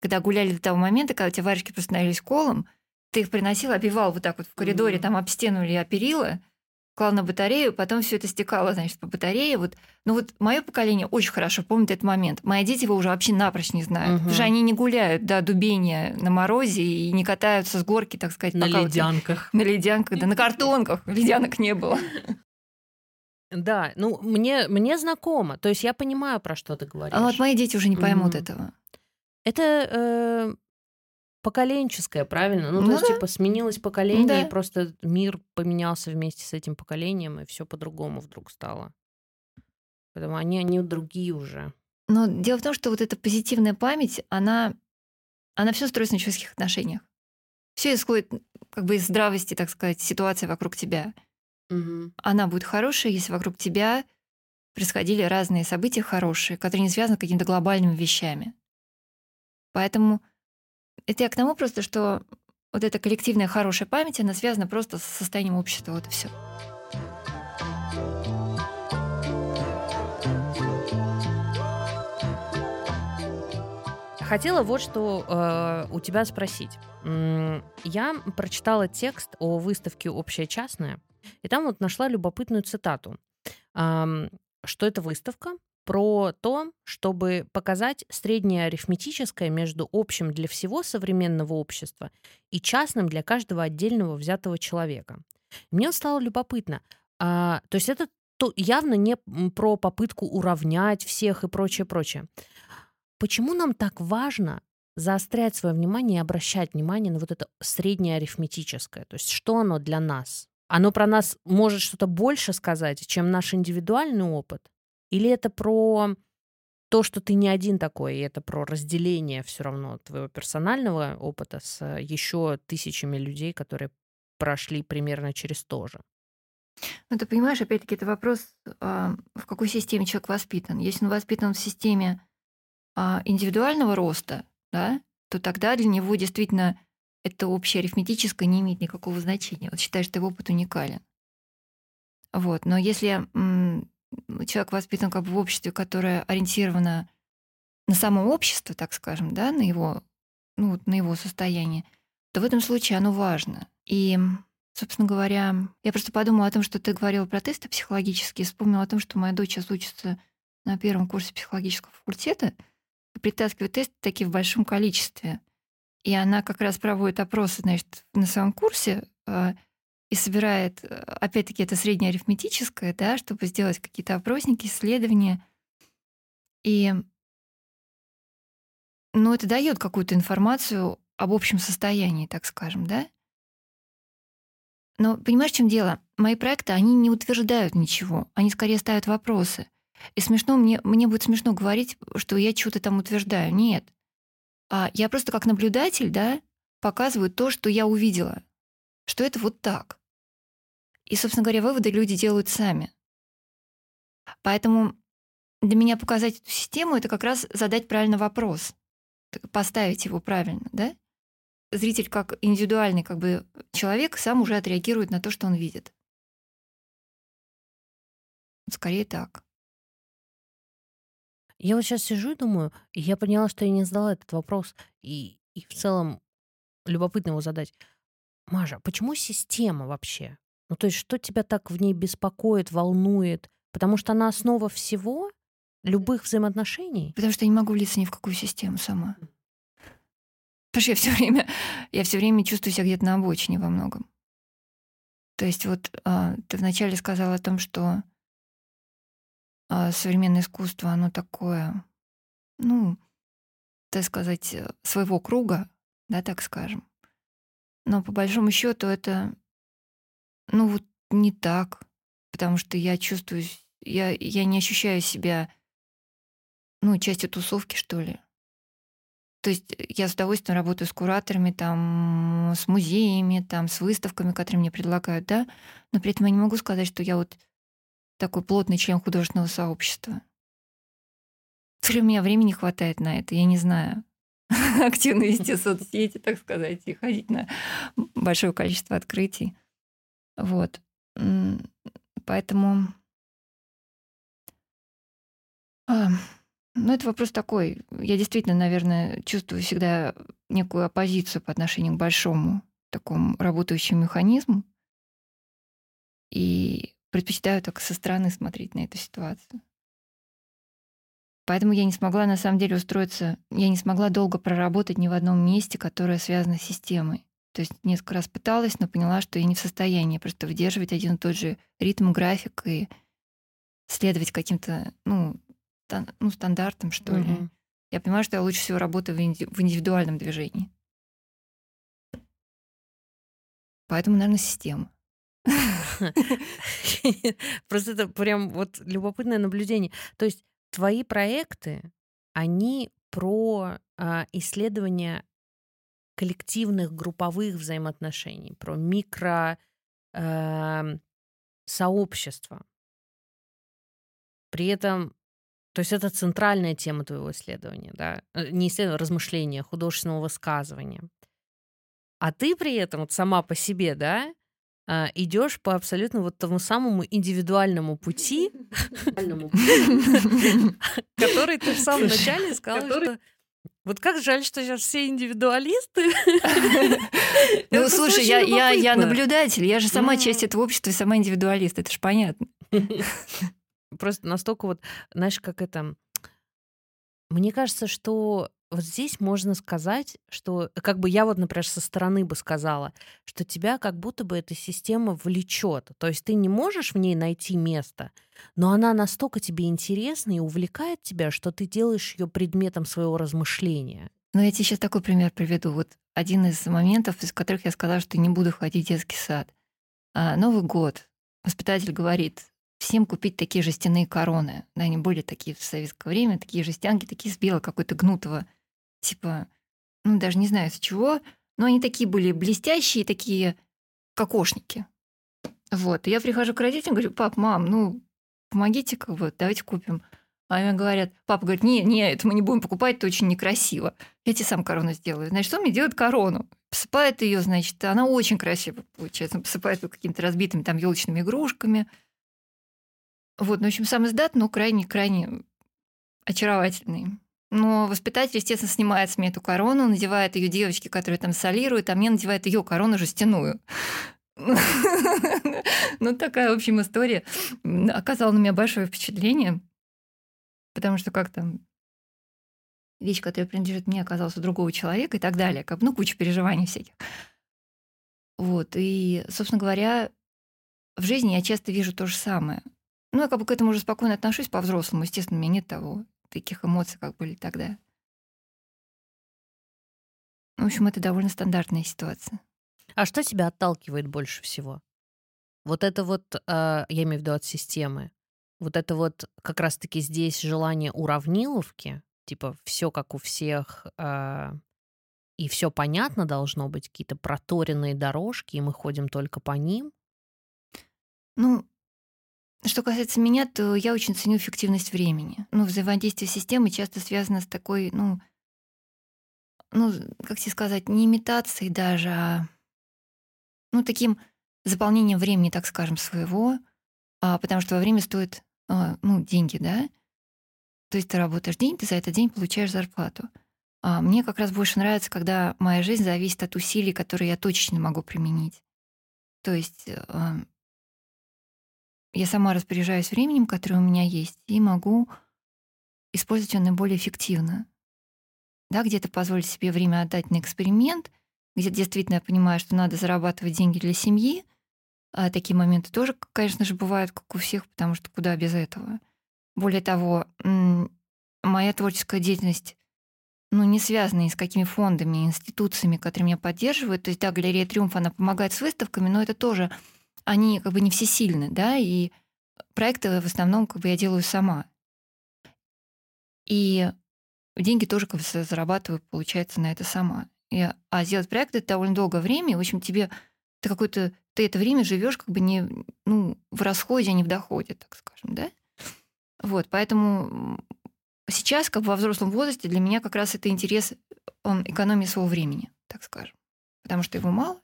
когда гуляли до того момента, когда эти варежки просто становились колом, ты их приносил, обивал вот так вот в коридоре, mm. там об стену или о перила, клал на батарею, потом все это стекало, значит, по батарее. Вот. Ну вот мое поколение очень хорошо помнит этот момент. Мои дети его уже вообще напрочь не знают. Угу. Потому что они не гуляют до дубения на морозе и не катаются с горки, так сказать. На ледянках. Вот, на ледянках, да, на картонках. Ледянок не было. Да, ну мне, мне знакомо. То есть я понимаю, про что ты говоришь. А вот мои дети уже не поймут mm. этого. Это э, поколенческое, правильно? Ну, ну то есть, типа, сменилось поколение, да. и просто мир поменялся вместе с этим поколением, и все по-другому вдруг стало. Поэтому они, они другие уже. Но дело в том, что вот эта позитивная память, она, она все строится на человеческих отношениях. Все исходит как бы из здравости, так сказать, ситуации вокруг тебя. Угу. Она будет хорошая, если вокруг тебя происходили разные события хорошие, которые не связаны с какими-то глобальными вещами. Поэтому это я к тому просто, что вот эта коллективная хорошая память, она связана просто с состоянием общества. Вот и все. Хотела вот что э, у тебя спросить. Я прочитала текст о выставке «Общее частное», и там вот нашла любопытную цитату, э, что это выставка про то, чтобы показать среднее арифметическое между общим для всего современного общества и частным для каждого отдельного взятого человека. Мне стало любопытно. А, то есть это то явно не про попытку уравнять всех и прочее, прочее. Почему нам так важно заострять свое внимание и обращать внимание на вот это среднее арифметическое? То есть что оно для нас? Оно про нас может что-то больше сказать, чем наш индивидуальный опыт? Или это про то, что ты не один такой, и это про разделение все равно твоего персонального опыта с еще тысячами людей, которые прошли примерно через то же. Ну, ты понимаешь, опять-таки, это вопрос, а, в какой системе человек воспитан. Если он воспитан в системе а, индивидуального роста, да, то тогда для него действительно это общее арифметическое не имеет никакого значения. Вот считаешь, что его опыт уникален. Вот. Но если человек воспитан как бы в обществе, которое ориентировано на само общество, так скажем, да, на его, ну, на его состояние, то в этом случае оно важно. И, собственно говоря, я просто подумала о том, что ты говорила про тесты психологические, вспомнила о том, что моя дочь сейчас учится на первом курсе психологического факультета притаскивает тесты такие в большом количестве. И она как раз проводит опросы, значит, на своем курсе э, и собирает, э, опять-таки, это среднеарифметическое, да, чтобы сделать какие-то опросники, исследования. И ну, это дает какую-то информацию об общем состоянии, так скажем, да? Но понимаешь, в чем дело? Мои проекты, они не утверждают ничего, они скорее ставят вопросы. И смешно, мне, мне будет смешно говорить, что я что-то там утверждаю. Нет. А я просто как наблюдатель, да, показываю то, что я увидела, что это вот так. И, собственно говоря, выводы люди делают сами. Поэтому для меня показать эту систему — это как раз задать правильный вопрос, поставить его правильно, да? Зритель как индивидуальный как бы человек сам уже отреагирует на то, что он видит. Скорее так. Я вот сейчас сижу и думаю, и я поняла, что я не задала этот вопрос, и, и в целом любопытно его задать. Маша, почему система вообще? Ну, то есть, что тебя так в ней беспокоит, волнует? Потому что она основа всего, любых взаимоотношений? Потому что я не могу влиться ни в какую систему сама. Потому что я все время, я все время чувствую себя где-то на обочине во многом. То есть вот а, ты вначале сказала о том, что а, современное искусство, оно такое, ну, так сказать, своего круга, да, так скажем. Но по большому счету это, ну, вот не так, потому что я чувствую, я, я не ощущаю себя, ну, частью тусовки, что ли. То есть я с удовольствием работаю с кураторами, там, с музеями, там, с выставками, которые мне предлагают, да, но при этом я не могу сказать, что я вот такой плотный член художественного сообщества. То ли у меня времени хватает на это, я не знаю. Активно вести соцсети, так сказать, и ходить на большое количество открытий. Вот. Поэтому... А, ну, это вопрос такой. Я действительно, наверное, чувствую всегда некую оппозицию по отношению к большому такому работающему механизму. И предпочитаю так со стороны смотреть на эту ситуацию. Поэтому я не смогла на самом деле устроиться, я не смогла долго проработать ни в одном месте, которое связано с системой. То есть несколько раз пыталась, но поняла, что я не в состоянии просто выдерживать один и тот же ритм, график и следовать каким-то, ну, стан, ну стандартам, что mm-hmm. ли. Я понимаю, что я лучше всего работаю в, инди- в индивидуальном движении. Поэтому, наверное, система. Просто это прям вот любопытное наблюдение. То есть твои проекты, они про а, исследование коллективных групповых взаимоотношений, про микро э, сообщества. При этом, то есть это центральная тема твоего исследования, да, э, не исследования, а размышления, художественного высказывания. А ты при этом вот сама по себе, да, а, идешь по абсолютно вот тому самому индивидуальному пути, который ты в самом начале сказала, что вот как жаль, что сейчас все индивидуалисты. Ну, слушай, я, я, я наблюдатель, я же сама часть этого общества сама индивидуалист, это же понятно. Просто настолько вот, знаешь, как это... Мне кажется, что вот здесь можно сказать, что как бы я вот, например, со стороны бы сказала, что тебя как будто бы эта система влечет. То есть ты не можешь в ней найти место, но она настолько тебе интересна и увлекает тебя, что ты делаешь ее предметом своего размышления. Ну, я тебе сейчас такой пример приведу. Вот один из моментов, из которых я сказала, что не буду ходить в детский сад. А, Новый год. Воспитатель говорит, всем купить такие жестяные короны. Да, они были такие в советское время, такие жестянки, такие с белого какой-то гнутого типа, ну, даже не знаю с чего, но они такие были блестящие, такие кокошники. Вот, я прихожу к родителям, говорю, пап, мам, ну, помогите-ка, вот, давайте купим. А они говорят, папа говорит, не, не, это мы не будем покупать, это очень некрасиво. Я тебе сам корону сделаю. Значит, что мне делает корону? Посыпает ее, значит, она очень красиво получается. Посыпает ее какими-то разбитыми там елочными игрушками. Вот, ну, в общем, сам издат, но крайне-крайне очаровательный. Но воспитатель, естественно, снимает с меня эту корону, надевает ее девочке, которая там солирует, а мне надевает ее корону жестяную. Ну, такая, в общем, история оказала на меня большое впечатление. потому что как там вещь, которая принадлежит мне, оказалась у другого человека и так далее. Как, ну, куча переживаний всяких. Вот. И, собственно говоря, в жизни я часто вижу то же самое. Ну, я как бы к этому уже спокойно отношусь по-взрослому. Естественно, у меня нет того, таких эмоций, как были тогда. В общем, это довольно стандартная ситуация. А что тебя отталкивает больше всего? Вот это вот, э, я имею в виду от системы, вот это вот как раз-таки здесь желание уравниловки, типа все как у всех, э, и все понятно должно быть, какие-то проторенные дорожки, и мы ходим только по ним. Ну, что касается меня, то я очень ценю эффективность времени. Ну, взаимодействие с системой часто связано с такой, ну, ну, как тебе сказать, не имитацией даже, а ну, таким заполнением времени, так скажем, своего, а, потому что во время стоит, а, ну, деньги, да? То есть ты работаешь день, ты за этот день получаешь зарплату. А мне как раз больше нравится, когда моя жизнь зависит от усилий, которые я точечно могу применить. То есть а, я сама распоряжаюсь временем, которое у меня есть, и могу использовать его наиболее эффективно. Да, где-то позволить себе время отдать на эксперимент, где действительно я понимаю, что надо зарабатывать деньги для семьи. А такие моменты тоже, конечно же, бывают, как у всех, потому что куда без этого. Более того, моя творческая деятельность ну, не связана ни с какими фондами, институциями, которые меня поддерживают. То есть, да, галерея «Триумф», она помогает с выставками, но это тоже они как бы не всесильны, да, и проекты в основном как бы я делаю сама. И деньги тоже как бы зарабатываю, получается, на это сама. И, а сделать проект это довольно долгое время, и, в общем, тебе ты какой-то ты это время живешь как бы не ну, в расходе, а не в доходе, так скажем, да? Вот, поэтому сейчас, как бы во взрослом возрасте, для меня как раз это интерес он, экономии своего времени, так скажем. Потому что его мало,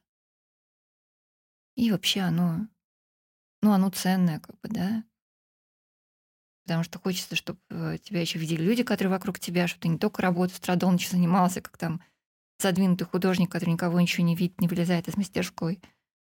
и вообще оно, ну, оно ценное, как бы, да. Потому что хочется, чтобы э, тебя еще видели люди, которые вокруг тебя, чтобы ты не только работал, страдал, ничего занимался, как там задвинутый художник, который никого ничего не видит, не вылезает из мастерской.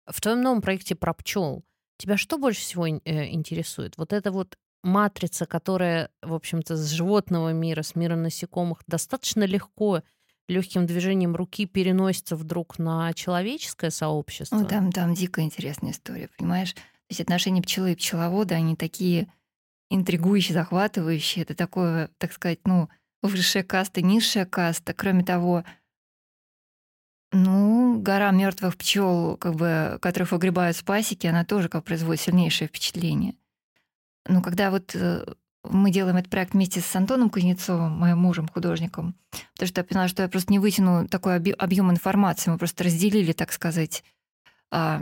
В твоем новом проекте про пчел тебя что больше всего э, интересует? Вот эта вот матрица, которая, в общем-то, с животного мира, с мира насекомых, достаточно легко легким движением руки переносится вдруг на человеческое сообщество. Ну, там, там дико интересная история, понимаешь? То есть отношения пчелы и пчеловода, они такие интригующие, захватывающие. Это такое, так сказать, ну, высшая каста, низшая каста. Кроме того, ну, гора мертвых пчел, как бы, которых выгребают с пасеки, она тоже как производит сильнейшее впечатление. Но когда вот э, мы делаем этот проект вместе с Антоном Кузнецовым, моим мужем, художником, потому что я поняла, что я просто не вытяну такой объем информации. Мы просто разделили, так сказать, а,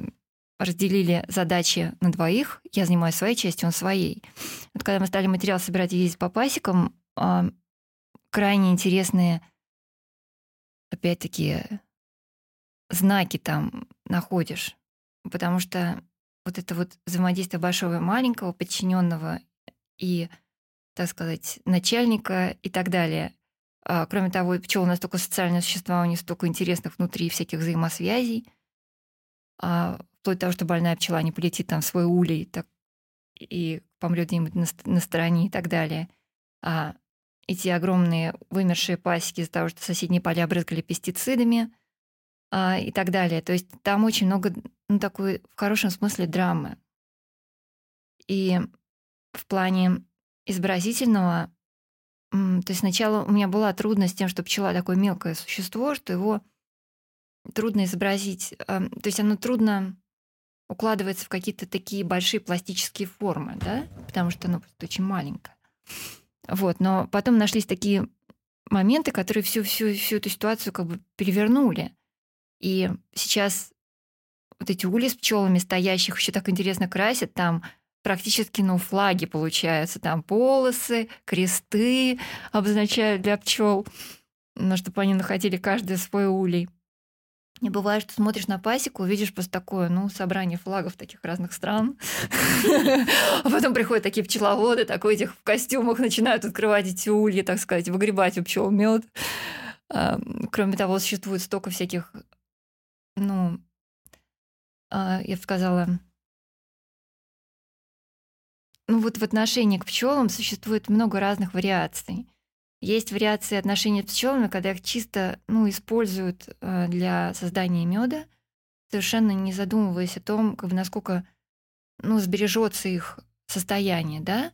разделили задачи на двоих. Я занимаюсь своей частью, он своей. Вот когда мы стали материал собирать и ездить по пасекам, а, крайне интересные, опять-таки, знаки там находишь. Потому что вот это вот взаимодействие большого и маленького, подчиненного и так сказать, начальника и так далее. А, кроме того, пчелы настолько социальные существа, у них столько интересных внутри всяких взаимосвязей. А, вплоть до того, что больная пчела не полетит там в свой улей так, и помрет где-нибудь на, на стороне и так далее. А эти огромные вымершие пасеки из-за того, что соседние поля брызгали пестицидами а, и так далее. То есть там очень много, ну, такой в хорошем смысле драмы. И в плане изобразительного. То есть сначала у меня была трудность с тем, что пчела такое мелкое существо, что его трудно изобразить. То есть оно трудно укладывается в какие-то такие большие пластические формы, да, потому что оно просто очень маленькое. Вот, но потом нашлись такие моменты, которые всю, всю, всю эту ситуацию как бы перевернули. И сейчас вот эти ули с пчелами стоящих еще так интересно красят, там практически, ну, флаги получаются. Там полосы, кресты обозначают для пчел, ну, чтобы они находили каждый свой улей. Не бывает, что смотришь на пасеку, видишь просто такое, ну, собрание флагов таких разных стран. А потом приходят такие пчеловоды, такой этих в костюмах, начинают открывать эти ульи, так сказать, выгребать у пчел мед. Кроме того, существует столько всяких, ну, а, я бы сказала, ну вот в отношении к пчелам существует много разных вариаций. Есть вариации отношений с пчелами, когда их чисто ну, используют э, для создания меда, совершенно не задумываясь о том, как бы, насколько ну, сбережется их состояние, да.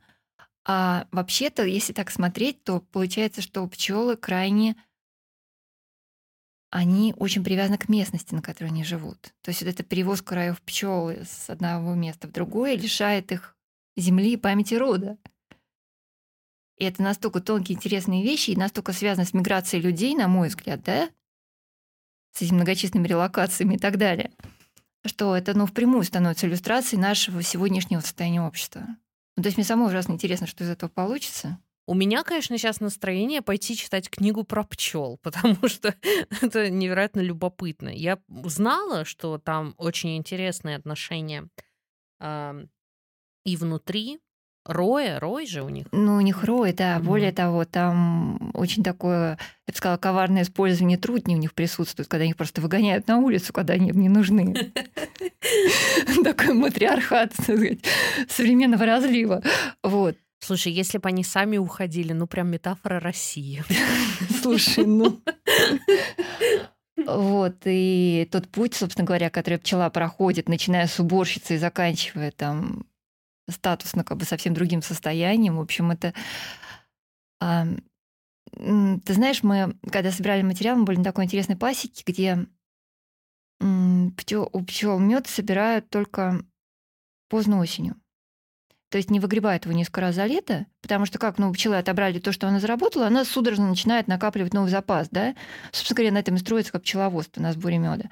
А вообще-то, если так смотреть, то получается, что пчелы крайне они очень привязаны к местности, на которой они живут. То есть вот эта перевозка раев пчел с одного места в другое лишает их земли и памяти рода. И это настолько тонкие, интересные вещи и настолько связано с миграцией людей, на мой взгляд, да, с этими многочисленными релокациями и так далее, что это, ну, впрямую становится иллюстрацией нашего сегодняшнего состояния общества. Ну, то есть мне самой ужасно интересно, что из этого получится. У меня, конечно, сейчас настроение пойти читать книгу про пчел, потому что это невероятно любопытно. Я знала, что там очень интересные отношения и внутри, Роя, Рой же у них. Ну, у них Рой, да. Mm-hmm. Более того, там очень такое, я бы сказала, коварное использование трудней у них присутствует, когда их просто выгоняют на улицу, когда они им не нужны. Такой матриархат современного разлива. Вот. Слушай, если бы они сами уходили, ну прям метафора России. Слушай, ну... Вот, и тот путь, собственно говоря, который пчела проходит, начиная с уборщицы и заканчивая там статусно как бы совсем другим состоянием. В общем, это... Ты знаешь, мы, когда собирали материал, мы были на такой интересной пасеке, где пчел, у пчел мед собирают только поздно осенью. То есть не выгребают его несколько раз за лето, потому что как ну, пчелы отобрали то, что она заработала, она судорожно начинает накапливать новый запас. Да? Собственно говоря, на этом и строится как пчеловодство на сборе меда.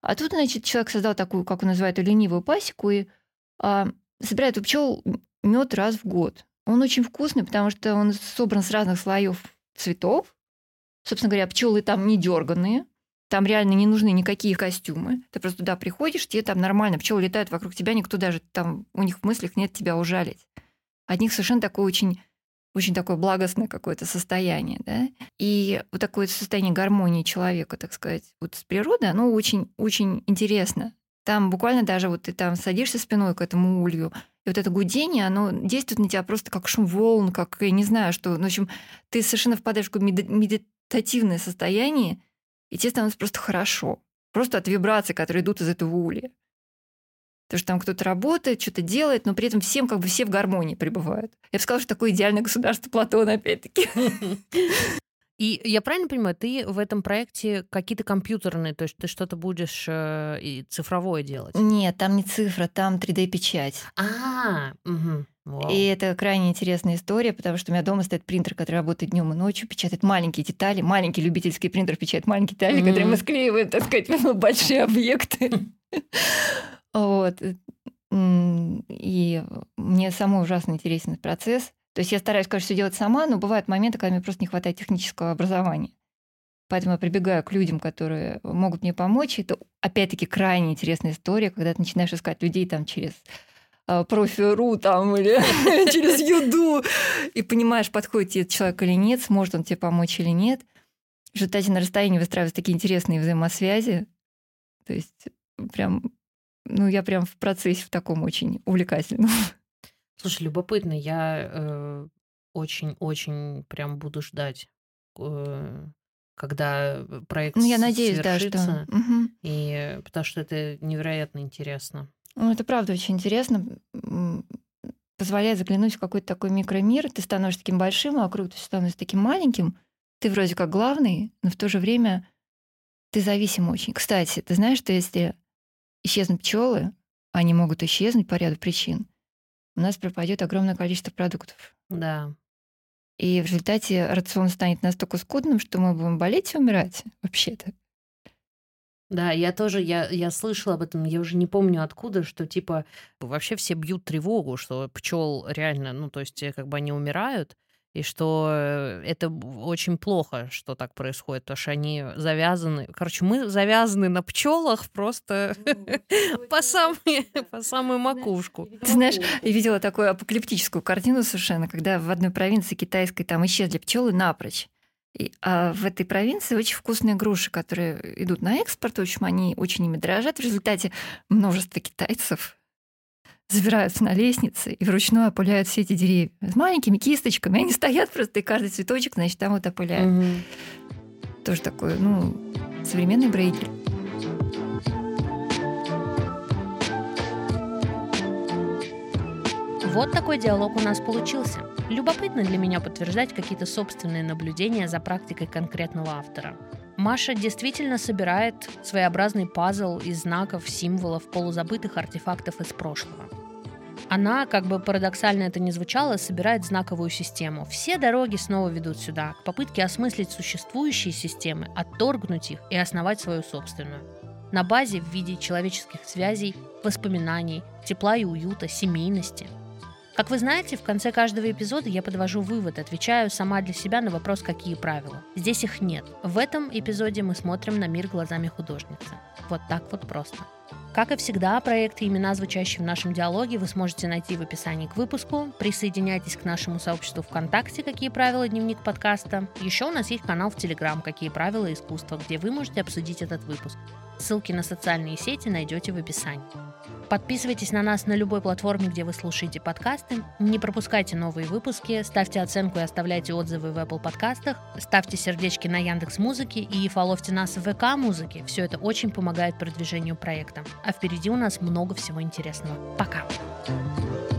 А тут, значит, человек создал такую, как он называет, ленивую пасеку, и а, собирает у пчел мед раз в год. Он очень вкусный, потому что он собран с разных слоев цветов. Собственно говоря, пчелы там не дерганные. Там реально не нужны никакие костюмы. Ты просто туда приходишь, тебе там нормально, пчелы летают вокруг тебя, никто даже там, у них в мыслях нет тебя ужалить. От них совершенно такое очень очень такое благостное какое-то состояние, да, и вот такое состояние гармонии человека, так сказать, вот с природой, оно очень, очень интересно. Там буквально даже вот ты там садишься спиной к этому улью, и вот это гудение, оно действует на тебя просто как шум волн, как, я не знаю, что... Ну, в общем, ты совершенно впадаешь в такое медитативное состояние, и тебе становится просто хорошо. Просто от вибраций, которые идут из этого улья. Потому что там кто-то работает, что-то делает, но при этом всем как бы все в гармонии пребывают. Я бы сказала, что такое идеальное государство Платона, опять-таки. И я правильно понимаю, ты в этом проекте какие-то компьютерные, то есть ты что-то будешь э, и цифровое делать? Нет, там не цифра, там 3D-печать. А, угу. Вау. И это крайне интересная история, потому что у меня дома стоит принтер, который работает днем и ночью, печатает маленькие детали, маленький любительский принтер печатает маленькие детали, mm-hmm. которые мы склеиваем, так сказать, в большие объекты. Вот. И мне самый ужасно интересен процесс. То есть я стараюсь, конечно, все делать сама, но бывают моменты, когда мне просто не хватает технического образования. Поэтому я прибегаю к людям, которые могут мне помочь. Это, опять-таки, крайне интересная история, когда ты начинаешь искать людей там через а, профи.ру там или через Юду, и понимаешь, подходит тебе человек или нет, сможет он тебе помочь или нет. В результате на расстоянии выстраиваются такие интересные взаимосвязи. То есть прям, ну, я прям в процессе в таком очень увлекательном. Слушай, любопытно, я очень-очень прям буду ждать, э, когда проект Ну, я надеюсь, да, что... Мгм. и потому что это невероятно интересно. Ну, это правда очень интересно. Позволяет заглянуть в какой-то такой микромир. Ты становишься таким большим, а вокруг ты становишься таким маленьким. Ты вроде как главный, но в то же время ты зависим очень. Кстати, ты знаешь, что если исчезнут пчелы, они могут исчезнуть по ряду причин, у нас пропадет огромное количество продуктов. Да. И в результате рацион станет настолько скудным, что мы будем болеть и умирать вообще-то. Да, я тоже, я, я слышала об этом, я уже не помню откуда, что типа вообще все бьют тревогу, что пчел реально, ну то есть э, как бы они умирают, и что э, это очень плохо, что так происходит, потому что они завязаны. Короче, мы завязаны на пчелах просто по самую, по самую макушку. Ты знаешь, я видела такую апокалиптическую картину совершенно, когда в одной провинции китайской там исчезли пчелы напрочь. И, а в этой провинции очень вкусные груши, которые идут на экспорт. В общем, они очень ими дорожат. В результате множество китайцев забираются на лестнице и вручную опыляют все эти деревья. С маленькими кисточками. Они стоят просто, и каждый цветочек, значит, там вот опыляют. Угу. Тоже такой, ну, современный брейдер. Вот такой диалог у нас получился. Любопытно для меня подтверждать какие-то собственные наблюдения за практикой конкретного автора. Маша действительно собирает своеобразный пазл из знаков, символов, полузабытых артефактов из прошлого. Она, как бы парадоксально это ни звучало, собирает знаковую систему. Все дороги снова ведут сюда, к попытке осмыслить существующие системы, отторгнуть их и основать свою собственную. На базе в виде человеческих связей, воспоминаний, тепла и уюта, семейности – как вы знаете, в конце каждого эпизода я подвожу вывод, отвечаю сама для себя на вопрос, какие правила. Здесь их нет. В этом эпизоде мы смотрим на мир глазами художницы. Вот так вот просто. Как и всегда, проекты и имена, звучащие в нашем диалоге, вы сможете найти в описании к выпуску. Присоединяйтесь к нашему сообществу ВКонтакте «Какие правила? Дневник подкаста». Еще у нас есть канал в Телеграм «Какие правила искусства», где вы можете обсудить этот выпуск. Ссылки на социальные сети найдете в описании. Подписывайтесь на нас на любой платформе, где вы слушаете подкасты. Не пропускайте новые выпуски, ставьте оценку и оставляйте отзывы в Apple подкастах, ставьте сердечки на Яндекс Музыке и фоловьте нас в ВК Музыке. Все это очень помогает продвижению проекта. А впереди у нас много всего интересного. Пока! Пока!